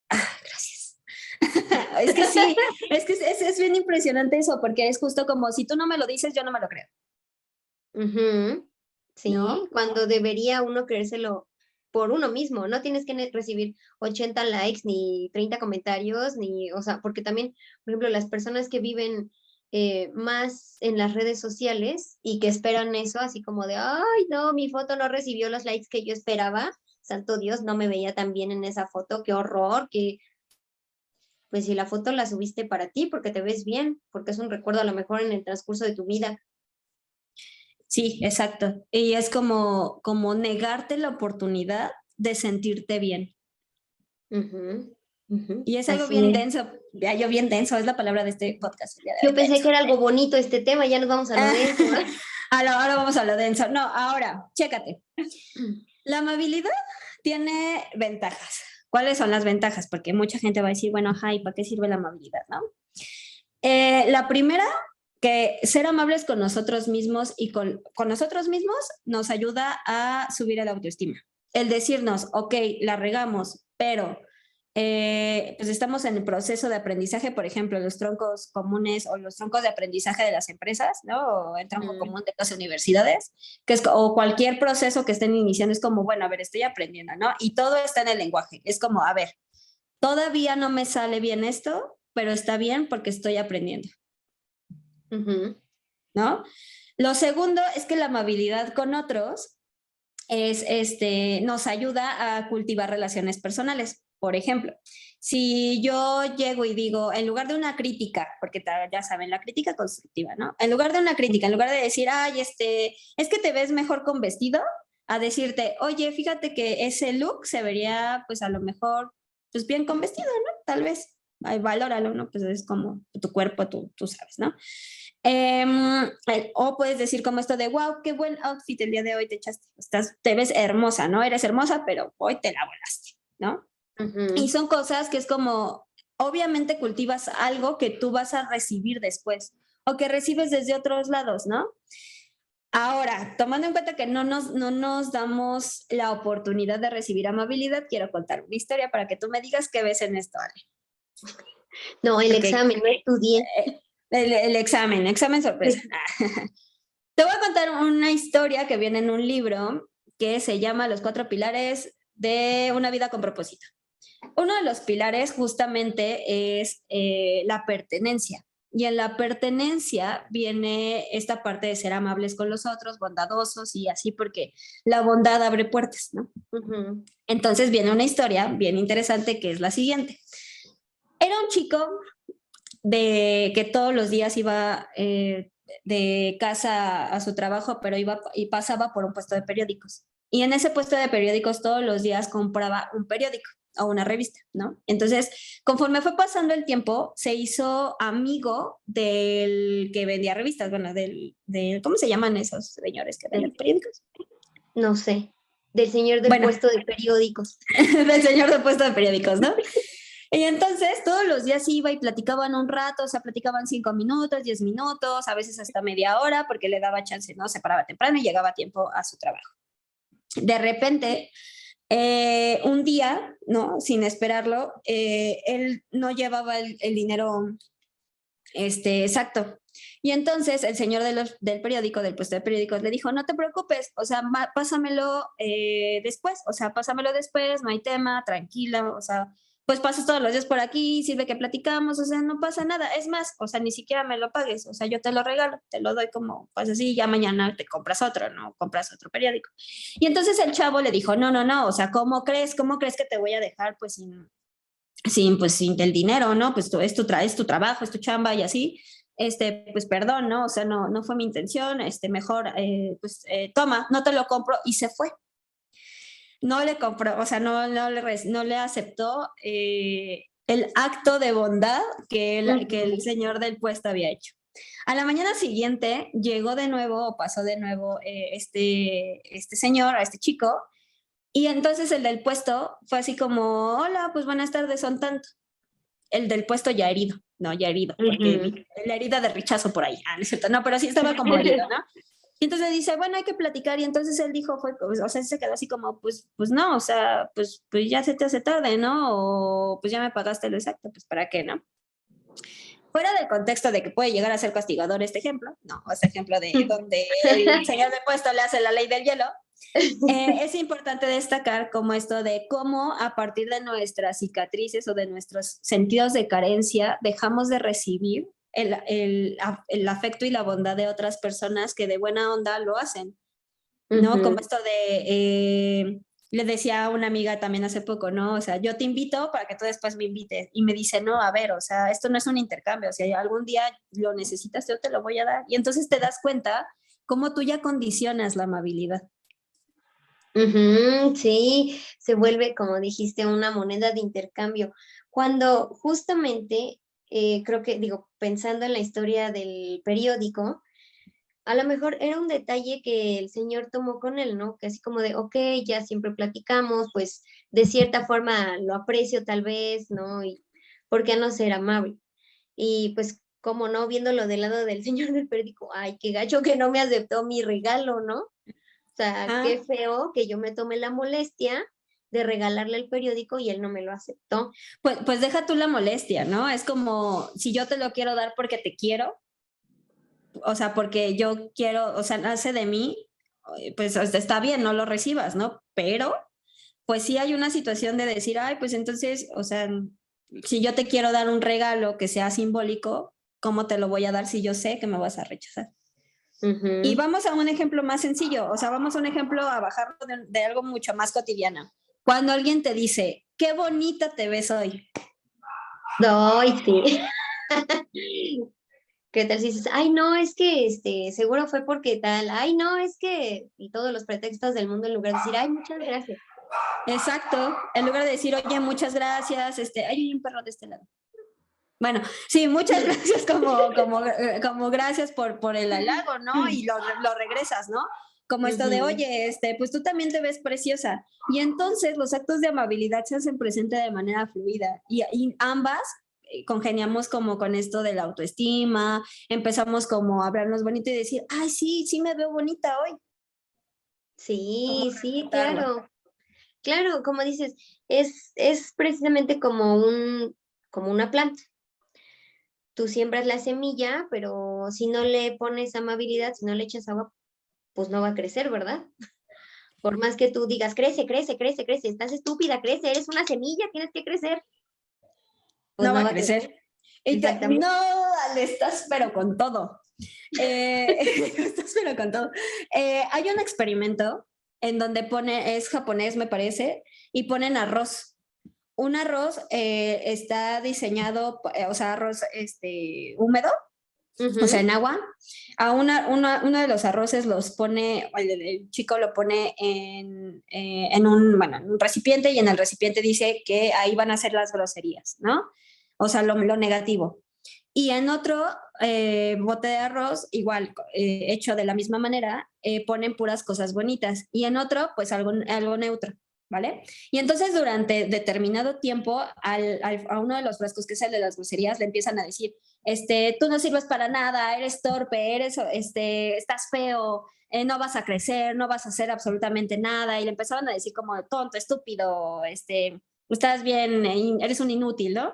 Ah, gracias. es que sí, es que es, es, bien impresionante eso, porque es justo como si tú no me lo dices, yo no me lo creo. Sí, cuando debería uno creérselo por uno mismo, no tienes que recibir 80 likes ni 30 comentarios, ni, o sea, porque también, por ejemplo, las personas que viven eh, más en las redes sociales y que esperan eso, así como de, ay, no, mi foto no recibió los likes que yo esperaba, santo Dios, no me veía tan bien en esa foto, qué horror, que pues si la foto la subiste para ti, porque te ves bien, porque es un recuerdo a lo mejor en el transcurso de tu vida. Sí, exacto. Y es como, como negarte la oportunidad de sentirte bien. Y es algo bien denso, ya yo bien denso, es la palabra de este podcast. yo pensé que era algo bonito este tema, ya nos vamos a lo denso. ahora, vamos a lo denso. No, ahora, chécate. La amabilidad tiene ventajas. ¿Cuáles son las ventajas? Porque mucha gente va a decir, bueno, ajá, para qué sirve la amabilidad? ¿no? Eh, la primera, que ser amables con nosotros mismos y con, con nosotros mismos nos ayuda a subir el autoestima. El decirnos, ok, la regamos, pero eh, pues estamos en el proceso de aprendizaje, por ejemplo, los troncos comunes o los troncos de aprendizaje de las empresas, ¿no? O el tronco común de las universidades, que es, o cualquier proceso que estén iniciando, es como, bueno, a ver, estoy aprendiendo, ¿no? Y todo está en el lenguaje, es como, a ver, todavía no me sale bien esto, pero está bien porque estoy aprendiendo. ¿No? Lo segundo es que la amabilidad con otros es, este, nos ayuda a cultivar relaciones personales. Por ejemplo, si yo llego y digo, en lugar de una crítica, porque ya saben, la crítica constructiva, ¿no? En lugar de una crítica, en lugar de decir, ay, este, es que te ves mejor con vestido, a decirte, oye, fíjate que ese look se vería, pues a lo mejor, pues bien con vestido, ¿no? Tal vez, ay, valóralo, ¿no? Pues es como tu cuerpo, tú, tú sabes, ¿no? Em, eh, o puedes decir como esto de, wow, qué buen outfit el día de hoy te echaste, estás, te ves hermosa, ¿no? Eres hermosa, pero hoy te la volaste, ¿no? Y son cosas que es como, obviamente cultivas algo que tú vas a recibir después o que recibes desde otros lados, ¿no? Ahora, tomando en cuenta que no nos, no nos damos la oportunidad de recibir amabilidad, quiero contar una historia para que tú me digas qué ves en esto, Ale. No, el examen, no estudié. El, el examen, examen sorpresa. Te voy a contar una historia que viene en un libro que se llama Los cuatro pilares de una vida con propósito. Uno de los pilares justamente es eh, la pertenencia. Y en la pertenencia viene esta parte de ser amables con los otros, bondadosos y así, porque la bondad abre puertas, ¿no? Entonces viene una historia bien interesante que es la siguiente. Era un chico de que todos los días iba eh, de casa a su trabajo, pero iba y pasaba por un puesto de periódicos. Y en ese puesto de periódicos todos los días compraba un periódico o una revista, ¿no? Entonces, conforme fue pasando el tiempo, se hizo amigo del que vendía revistas, bueno, del, ¿cómo se llaman esos señores que venden periódicos? No sé, del señor del puesto de periódicos. del señor del puesto de periódicos, ¿no? Y entonces todos los días iba y platicaban un rato, o sea, platicaban cinco minutos, diez minutos, a veces hasta media hora, porque le daba chance, ¿no? Se paraba temprano y llegaba a tiempo a su trabajo. De repente, eh, un día, ¿no? Sin esperarlo, eh, él no llevaba el, dinero este, exacto. Y entonces el señor del periódico, del puesto de periódicos, le dijo, no te preocupes, o sea, pásamelo eh, después, o sea, pásamelo después, no hay tema, tranquila, o sea, pues pasas todos los días por aquí, sirve que platicamos, o sea, no pasa nada. Es más, o sea, ni siquiera me lo pagues, o sea, yo te lo regalo, te lo doy como, pues así, ya mañana te compras otro, ¿no? Compras otro periódico. Y entonces el chavo le dijo, no, no, no, o sea, ¿cómo crees? ¿Cómo crees que te voy a dejar pues sin, sin, pues sin el dinero, ¿no? Pues tú, es, tu es tu trabajo, es tu chamba y así. Este, pues perdón, ¿no? O sea, no, no fue mi intención, este, mejor, eh, pues eh, toma, no te lo compro y se fue no le compró, o sea, no, no, le, no le aceptó eh, el acto de bondad que el, que el señor del puesto había hecho. A la mañana siguiente llegó de nuevo o pasó de nuevo eh, este, este señor, a este chico, y entonces el del puesto fue así como, hola, pues buenas tardes, son tanto. El del puesto ya herido, no, ya herido, porque la herida de rechazo por ahí, ah, no es cierto, no, pero sí estaba como herido, ¿no? Y entonces le dice, bueno, hay que platicar. Y entonces él dijo, fue, o sea, se quedó así como, pues, pues no, o sea, pues, pues ya se te hace tarde, ¿no? O pues ya me pagaste lo exacto, pues para qué, ¿no? Fuera del contexto de que puede llegar a ser castigador este ejemplo, no, este ejemplo de donde el señor de puesto le hace la ley del hielo, eh, es importante destacar como esto de cómo a partir de nuestras cicatrices o de nuestros sentidos de carencia dejamos de recibir el, el, el, afecto y la bondad de otras personas que de buena onda lo hacen, ¿no? Como esto de, eh, le decía a una amiga también hace poco, ¿no? O sea, yo te invito para que tú después me invites. Y me dice, no, a ver, o sea, esto no es un intercambio, o sea, algún día lo necesitas, yo te lo voy a dar. Y entonces te das cuenta cómo tú ya condicionas la amabilidad. sí, se vuelve, como dijiste, una moneda de intercambio. Cuando justamente eh, creo que, digo, pensando en la historia del periódico, a lo mejor era un detalle que el señor tomó con él, ¿no? Que así como de, ok, ya siempre platicamos, pues de cierta forma lo aprecio tal vez, ¿no? Y ¿por qué no ser amable? Y pues, como no, viéndolo del lado del señor del periódico, ay, qué gacho que no me aceptó mi regalo, ¿no? O sea, qué feo que yo me tome la molestia de regalarle el periódico y él no me lo aceptó. Pues, pues deja tú la molestia, ¿no? Es como si yo te lo quiero dar porque te quiero, o sea, porque yo quiero, o sea, nace de mí, pues está bien, no lo recibas, ¿no? Pero, pues sí hay una situación de decir, ay, pues entonces, o sea, si yo te quiero dar un regalo que sea simbólico, ¿cómo te lo voy a dar si yo sé que me vas a rechazar? Y vamos a un ejemplo más sencillo, o sea, vamos a un ejemplo a bajarlo de, de algo mucho más cotidiano. Cuando alguien te dice, qué bonita te ves hoy. Ay, sí. ¿Qué tal si dices, ay, no, es que este, seguro fue porque tal, ay, no, es que, y todos los pretextos del mundo en lugar de decir, ay, muchas gracias. Exacto, en lugar de decir, oye, muchas gracias, este, hay un perro de este lado. Bueno, sí, muchas gracias como, como, eh, como gracias por, por el halago, ¿no? Y lo, lo regresas, ¿no? Como esto de, oye, este, pues tú también te ves preciosa. Y entonces los actos de amabilidad se hacen presente de manera fluida y, ambas eh, congeniamos como con esto de la autoestima, empezamos como a hablarnos bonito y decir, ay, sí, sí me veo bonita hoy. Sí, sí, claro. Claro, como dices, es, es precisamente como un, como una planta. Tú siembras la semilla, pero si no le pones amabilidad, si no le echas agua, pues no va a crecer, ¿verdad? Por más que tú digas, crece, crece, crece, crece, estás estúpida, crece, eres una semilla, tienes que crecer. Pues no, va a crecer. Exactamente. No, estás pero con todo. Eh, estás pero con todo. Eh, hay un experimento en donde pone, es japonés me parece, y ponen arroz. Un arroz eh, está diseñado, o sea, arroz este, húmedo, o sea, en agua. A una, uno de los arroces los pone, el, chico lo pone en, eh, en, un, bueno, un recipiente y en el recipiente dice que ahí van a ser las groserías, ¿no? O sea, lo, lo negativo. Y en otro eh, bote de arroz, igual, eh, hecho de la misma manera, ponen puras cosas bonitas. Y en otro, pues algo, algo neutro. ¿vale? Y entonces durante determinado tiempo al, a uno de los frascos, que es el de las groserías, le empiezan a decir, este, tú no sirves para nada, eres torpe, eres, este, estás feo, eh, no vas a crecer, no vas a hacer absolutamente nada, y le empezaban a decir como tonto, estúpido, este, estás bien, eh, eres un inútil, ¿no?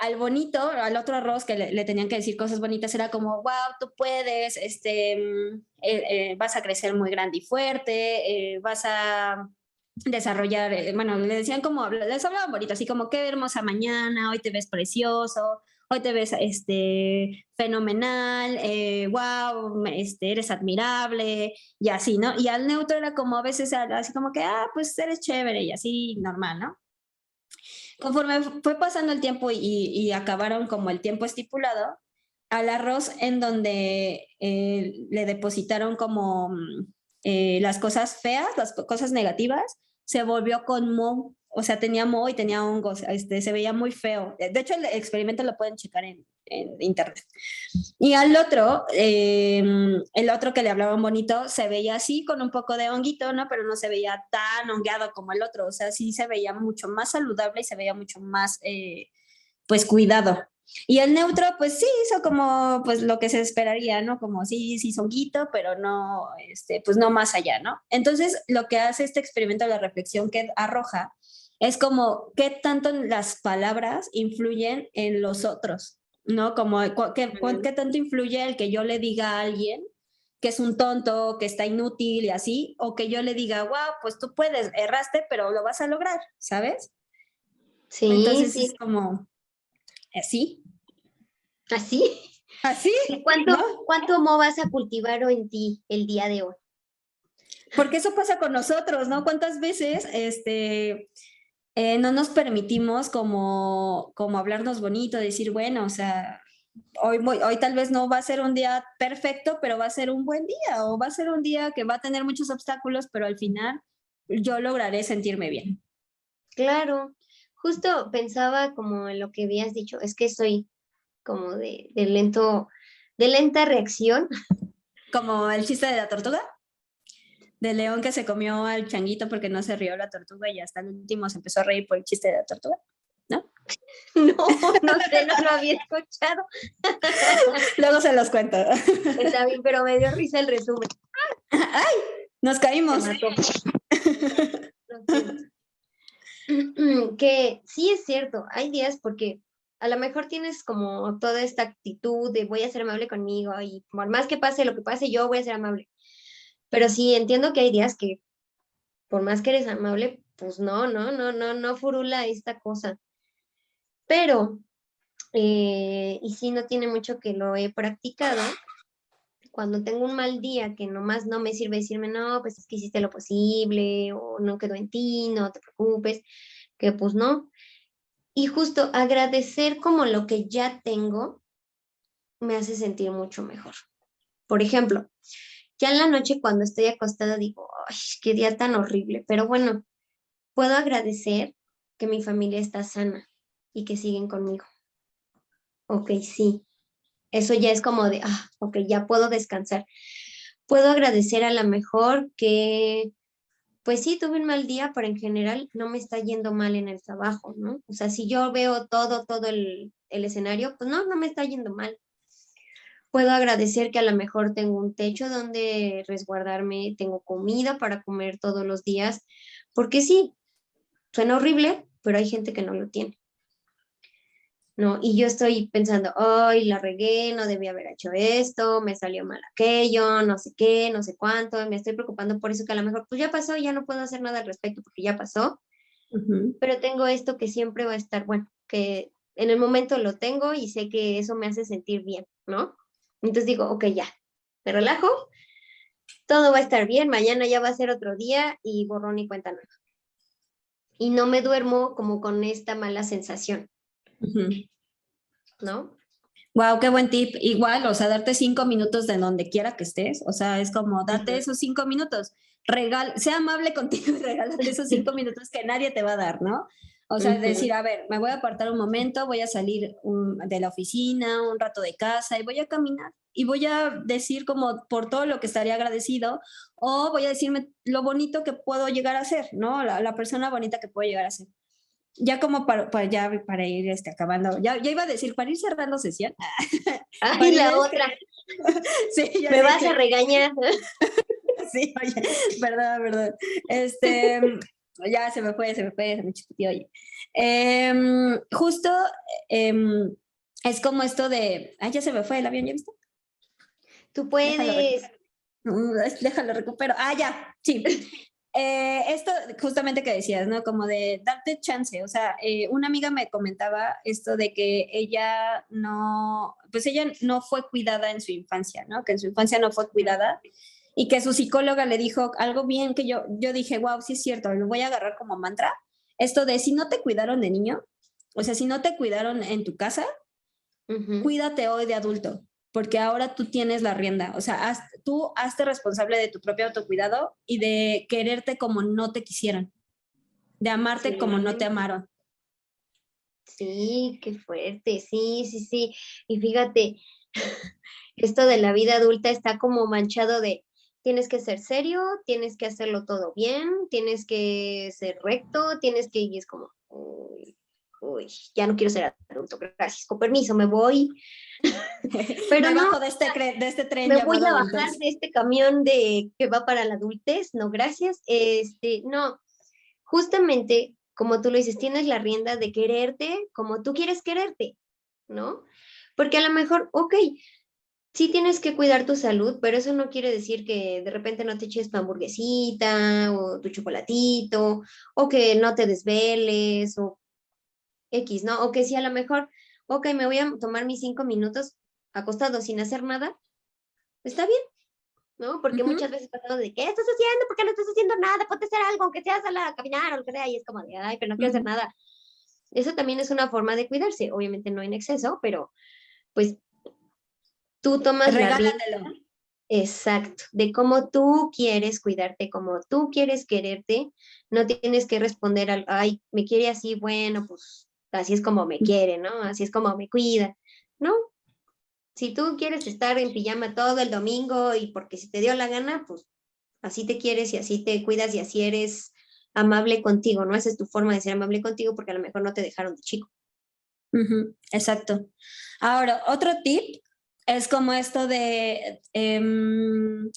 Al, bonito, al otro arroz que le, tenían que decir cosas bonitas, era como, wow, tú puedes, este, mm, eh, vas a crecer muy grande y fuerte, vas a desarrollar, bueno, le decían como, les hablaban bonito, así como, qué hermosa mañana, hoy te ves precioso, hoy te ves este, fenomenal, wow, eh, este, eres admirable, y así, ¿no? Y al neutro era como a veces así como que, ah, pues eres chévere y así normal, ¿no? Conforme fue pasando el tiempo y, acabaron como el tiempo estipulado, al arroz en donde eh, le depositaron como eh, las cosas feas, las cosas negativas, se volvió con mo o sea, tenía moho y tenía hongos, este, se veía muy feo. De hecho, el experimento lo pueden checar en, internet. Y al otro, em, el otro que le hablaban bonito, se veía así, con un poco de honguito, ¿no? Pero no se veía tan hongueado como el otro, o sea, sí se veía mucho más saludable y se veía mucho más, eh, pues, cuidado. Y el neutro, pues sí, hizo como pues lo que se esperaría, ¿no? Como sí, sí, songuito, pero no, este, pues no más allá, ¿no? Entonces, lo que hace este experimento de la reflexión que arroja es como qué tanto las palabras influyen en los otros, ¿no? Como qué, qué tanto influye el que yo le diga a alguien que es un tonto, que está inútil y así, o que yo le diga, wow, pues tú puedes, erraste, pero lo vas a lograr, ¿sabes? Sí. Entonces es como, ¿así? ¿Así? ¿Así? ¿Cuánto, ¿Cuánto amor vas a cultivar en ti el día de hoy? Porque eso pasa con nosotros, ¿no? ¿Cuántas veces este, eh, no nos permitimos como, como hablarnos bonito, decir, bueno, o sea, hoy, hoy tal vez no va a ser un día perfecto, pero va a ser un buen día o va a ser un día que va a tener muchos obstáculos, pero al final yo lograré sentirme bien. Claro, justo pensaba como en lo que habías dicho, es que soy como de, de lento, de lenta reacción. Como el chiste de la tortuga de león que se comió al changuito porque no se rió la tortuga y hasta el último se empezó a reír por el chiste de la tortuga. ¿no? No, no sé, no lo había escuchado. Luego se los cuento. Está bien, pero me dio risa el resumen. ¡Ay! Nos caímos. Que sí es cierto, hay días porque a lo mejor tienes como toda esta actitud de voy a ser amable conmigo y por más que pase lo que pase, yo voy a ser amable. Pero sí entiendo que hay días que por más que eres amable, pues no, no, no, no, no furula esta cosa. Pero, eh, y sí, no tiene mucho que lo he practicado, cuando tengo un mal día que nomás no me sirve decirme, no, pues es que hiciste lo posible, o no quedó en ti, no te preocupes, que pues no. Y justo agradecer como lo que ya tengo me hace sentir mucho mejor. Por ejemplo, ya en la noche cuando estoy acostada digo, ay, qué día tan horrible, pero bueno, puedo agradecer que mi familia está sana, y que siguen conmigo. Ok, sí. Eso ya es como de, ah, ok, ya puedo descansar. Puedo agradecer a la mejor que, pues sí, tuve un mal día, pero en general no me está yendo mal en el trabajo, ¿no? O sea, si yo veo todo, todo el, el escenario, pues no, no me está yendo mal. Puedo agradecer que a lo mejor tengo un techo donde resguardarme, tengo comida para comer todos los días, porque sí, suena horrible, pero hay gente que no lo tiene. ¿No? Y yo estoy pensando, ay, la regué, no debía haber hecho esto, me salió mal aquello, no sé qué, no sé cuánto, me estoy preocupando por eso que a lo mejor pues ya pasó, ya no puedo hacer nada al respecto porque ya pasó, pero tengo esto que siempre va a estar, bueno, que en el momento lo tengo y sé que eso me hace sentir bien, ¿no? Entonces digo, ok, ya, me relajo, todo va a estar bien, mañana ya va a ser otro día y borrón y cuenta nueva. Y no me duermo como con esta mala sensación. ¿No? Wow, qué buen tip. Igual, o sea, darte cinco minutos de donde quiera que estés. O sea, es como date esos cinco minutos. Regal, sea amable contigo y regálate esos cinco minutos que nadie te va a dar, ¿no? O sea, decir, a ver, me voy a apartar un momento, voy a salir de la oficina, un rato de casa y voy a caminar y voy a decir como por todo lo que estaría agradecido o voy a decirme lo bonito que puedo llegar a ser, ¿no? La, la persona bonita que puedo llegar a ser ya como para, para, ya, para ir este, acabando, ya, ya iba a decir, para ir cerrando sesión. Ah, y la otra. sí, Me vas a regañar. sí, oye, perdón, perdón. Este, ya se me fue, se me fue, se me chiquitió, oye. Em, justo em, es como esto de, ay, ya se me fue el avión, ¿ya viste? Tú puedes. déjalo recupero. Ah, ya, sí. Eh, esto justamente que decías, ¿no? Como de darte chance, o sea, eh, una amiga me comentaba esto de que ella no, pues ella no fue cuidada en su infancia, ¿no? Que en su infancia no fue cuidada y que su psicóloga le dijo algo bien que yo, yo dije, wow, sí es cierto, lo voy a agarrar como mantra, esto de si no te cuidaron de niño, o sea, si no te cuidaron en tu casa, cuídate hoy de adulto, porque ahora tú tienes la rienda, o sea, tú hazte responsable de tu propio autocuidado y de quererte como no te quisieron, de amarte como no te amaron. Sí, qué fuerte, sí, sí, sí. Y fíjate, esto de la vida adulta está como manchado de tienes que ser serio, tienes que hacerlo todo bien, tienes que ser recto, tienes que, y es como, uy, ya no quiero ser adulto, gracias, con permiso, me voy. Pero no, de este, de este tren. Me voy a bajar de este camión de que va para la adultez, no, gracias. Este, no, justamente, como tú lo dices, tienes la rienda de quererte como tú quieres quererte, ¿no? Porque a lo mejor, ok, sí tienes que cuidar tu salud, pero eso no quiere decir que de repente no te eches tu hamburguesita o tu chocolatito, o que no te desveles, o X, ¿no? O que si a lo mejor, ok, me voy a tomar mis cinco minutos acostado sin hacer nada, está bien, ¿no? Porque muchas veces pasamos de, ¿qué estás haciendo? ¿Por qué no estás haciendo nada? Ponte hacer algo, aunque sea a caminar o lo que sea, y es como de, ay, pero no quiero hacer nada. Eso también es una forma de cuidarse, obviamente no en exceso, pero pues tú tomas la Exacto, de cómo tú quieres cuidarte, cómo tú quieres quererte, no tienes que responder al, ay, me quiere así, bueno, pues así es como me quiere, ¿no? Así es como me cuida, ¿no? Si tú quieres estar en pijama todo el domingo y porque si te dio la gana, pues así te quieres y así te cuidas y así eres amable contigo, ¿no? Esa es tu forma de ser amable contigo porque a lo mejor no te dejaron de chico. exacto. Ahora, otro tip es como esto de em,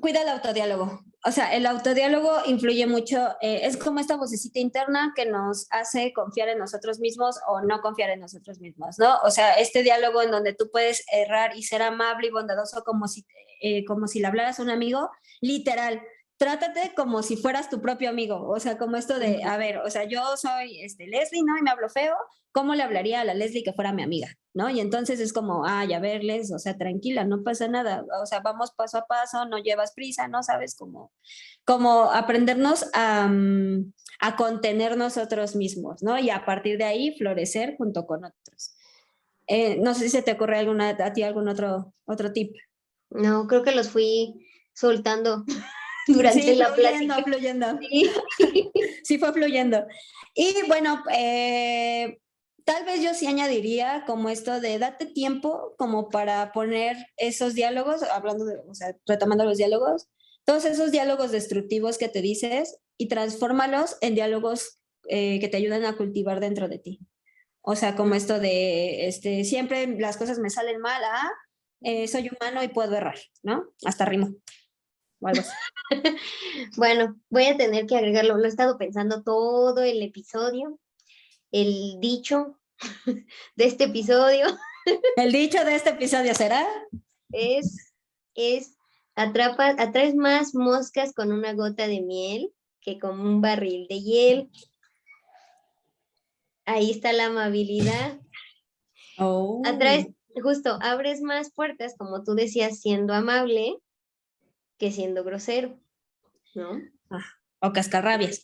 cuida el autodiálogo o sea, el autodiálogo influye mucho, eh, es como esta vocecita interna que nos hace confiar en nosotros mismos o no confiar en nosotros mismos, ¿no? O sea, este diálogo en donde tú puedes errar y ser amable y bondadoso como si, eh, como si le hablaras a un amigo, literal, trátate como si fueras tu propio amigo, o sea, como esto de, a ver, o sea, yo soy este, Leslie, ¿no? Y me hablo feo, ¿cómo le hablaría a la Leslie que fuera mi amiga? ¿No? Y entonces es como, ay, a verles, o sea, tranquila, no pasa nada, o sea, vamos paso a paso, no llevas prisa, ¿no? Sabes cómo, cómo aprendernos a, mm, a contener nosotros mismos, ¿no? Y a partir de ahí florecer junto con otros. Eh, no sé si se te ocurre alguna, a ti algún otro, otro tip. No, creo que los fui soltando durante la fluyendo, Fluyendo. Sí. sí, fue fluyendo. Y bueno, eh, tal vez yo sí añadiría como esto de date tiempo como para poner esos diálogos, hablando de, o sea, retomando los diálogos, todos esos diálogos destructivos que te dices y transfórmalos en diálogos eh, que te ayudan a cultivar dentro de ti. O sea, como esto de, este, siempre las cosas me salen mal, ah, eh, soy humano y puedo errar, ¿no? Hasta rimo. bueno, voy a tener que agregarlo. Lo he estado pensando todo el episodio, el dicho de este episodio. El dicho de este episodio será. Es, es, atrapa, atraes más moscas con una gota de miel que con un barril de hiel. Ahí está la amabilidad. Oh. Atraes, justo, abres más puertas, como tú decías, siendo amable, que siendo grosero, ¿no? Ah, o cascarrabias.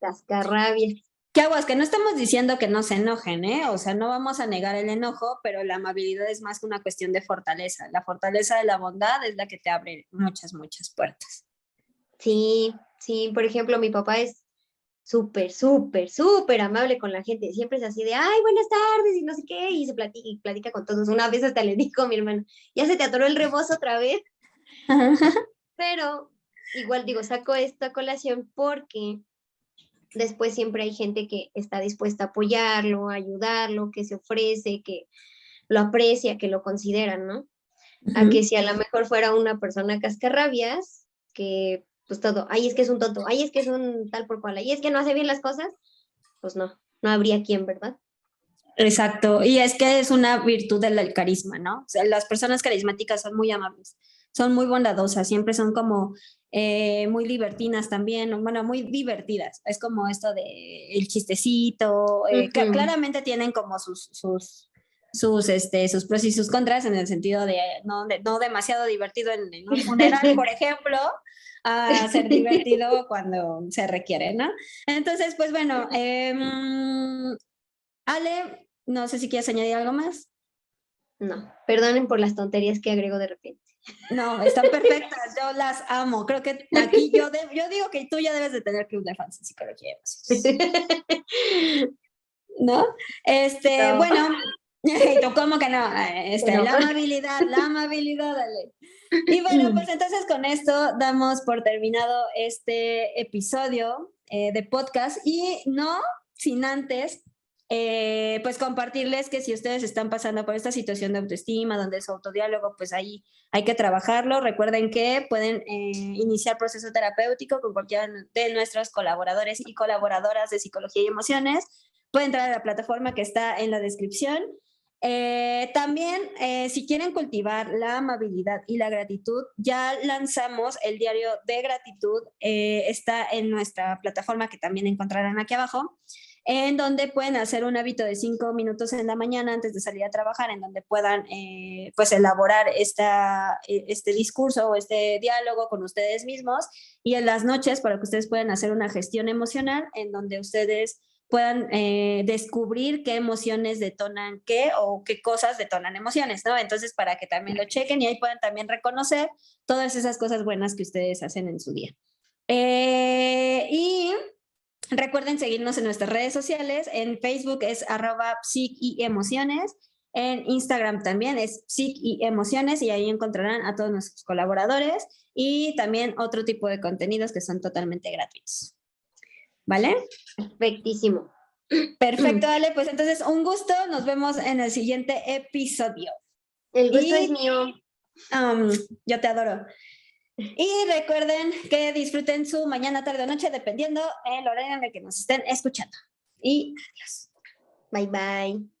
Cascarrabias. ¿Qué aguas? Que no estamos diciendo que no se enojen, ¿eh? O sea, no vamos a negar el enojo, pero la amabilidad es más que una cuestión de fortaleza. La fortaleza de la bondad es la que te abre muchas, muchas puertas. Sí, sí, por ejemplo, mi papá es súper, súper, súper amable con la gente. Siempre es así de, ay, buenas tardes y no sé qué, y se platica, y platica con todos. Una vez hasta le dijo a mi hermano, ya se te atoró el rebozo otra vez. Pero igual digo, saco esta colación porque después siempre hay gente que está dispuesta a apoyarlo, a ayudarlo, que se ofrece, que lo aprecia, que lo considera, ¿no? A que si a lo mejor fuera una persona cascarrabias, que pues todo, ay, es que es un tonto, ay, es que es un tal por cual, ay, es que no hace bien las cosas, pues no, no habría quien, ¿verdad? Exacto, y es que es una virtud del carisma, ¿no? O sea, las personas carismáticas son muy amables son muy bondadosas, siempre son como eh, muy libertinas también, bueno, muy divertidas. Es como esto de el chistecito, eh, que claramente tienen como sus, sus, sus, este, sus pros y sus contras en el sentido de no, no demasiado divertido en, un funeral, por ejemplo, a ser divertido cuando se requiere, ¿no? Entonces, pues bueno, em, Ale, no sé si quieres añadir algo más. No, perdonen por las tonterías que agrego de repente. No, están perfectas, yo las amo. Creo que aquí yo, yo digo que tú ya debes de tener club de fans en psicología. ¿No? Este, bueno, ¿cómo que no? Este, La amabilidad, la amabilidad, dale. Y bueno, pues entonces con esto damos por terminado este episodio eh, de podcast y no sin antes eh, pues compartirles que si ustedes están pasando por esta situación de autoestima, donde es autodiálogo, pues ahí hay que trabajarlo. Recuerden que pueden eh, iniciar proceso terapéutico con cualquiera de nuestros colaboradores y colaboradoras de psicología y emociones. Pueden entrar a la plataforma que está en la descripción. Eh, también, si quieren cultivar la amabilidad y la gratitud, ya lanzamos el diario de gratitud. está en nuestra plataforma que también encontrarán aquí abajo en donde pueden hacer un hábito de cinco minutos en la mañana antes de salir a trabajar, en donde puedan eh, pues elaborar esta, e, este discurso o este diálogo con ustedes mismos y en las noches para que ustedes puedan hacer una gestión emocional en donde ustedes puedan eh, descubrir qué emociones detonan qué o qué cosas detonan emociones, ¿no? Entonces, para que también lo chequen y ahí puedan también reconocer todas esas cosas buenas que ustedes hacen en su día. Eh, y Recuerden seguirnos en nuestras redes sociales. En Facebook es arroba psic y emociones. En Instagram también es psic y emociones y ahí encontrarán a todos nuestros colaboradores y también otro tipo de contenidos que son totalmente gratuitos. ¿Vale? Perfectísimo. Perfecto, Ale. Pues entonces, un gusto. Nos vemos en el siguiente episodio. El gusto es mío. Um, yo te adoro. Y recuerden que disfruten su mañana, tarde o noche, dependiendo el horario en el que nos estén escuchando. Y adiós. Bye bye.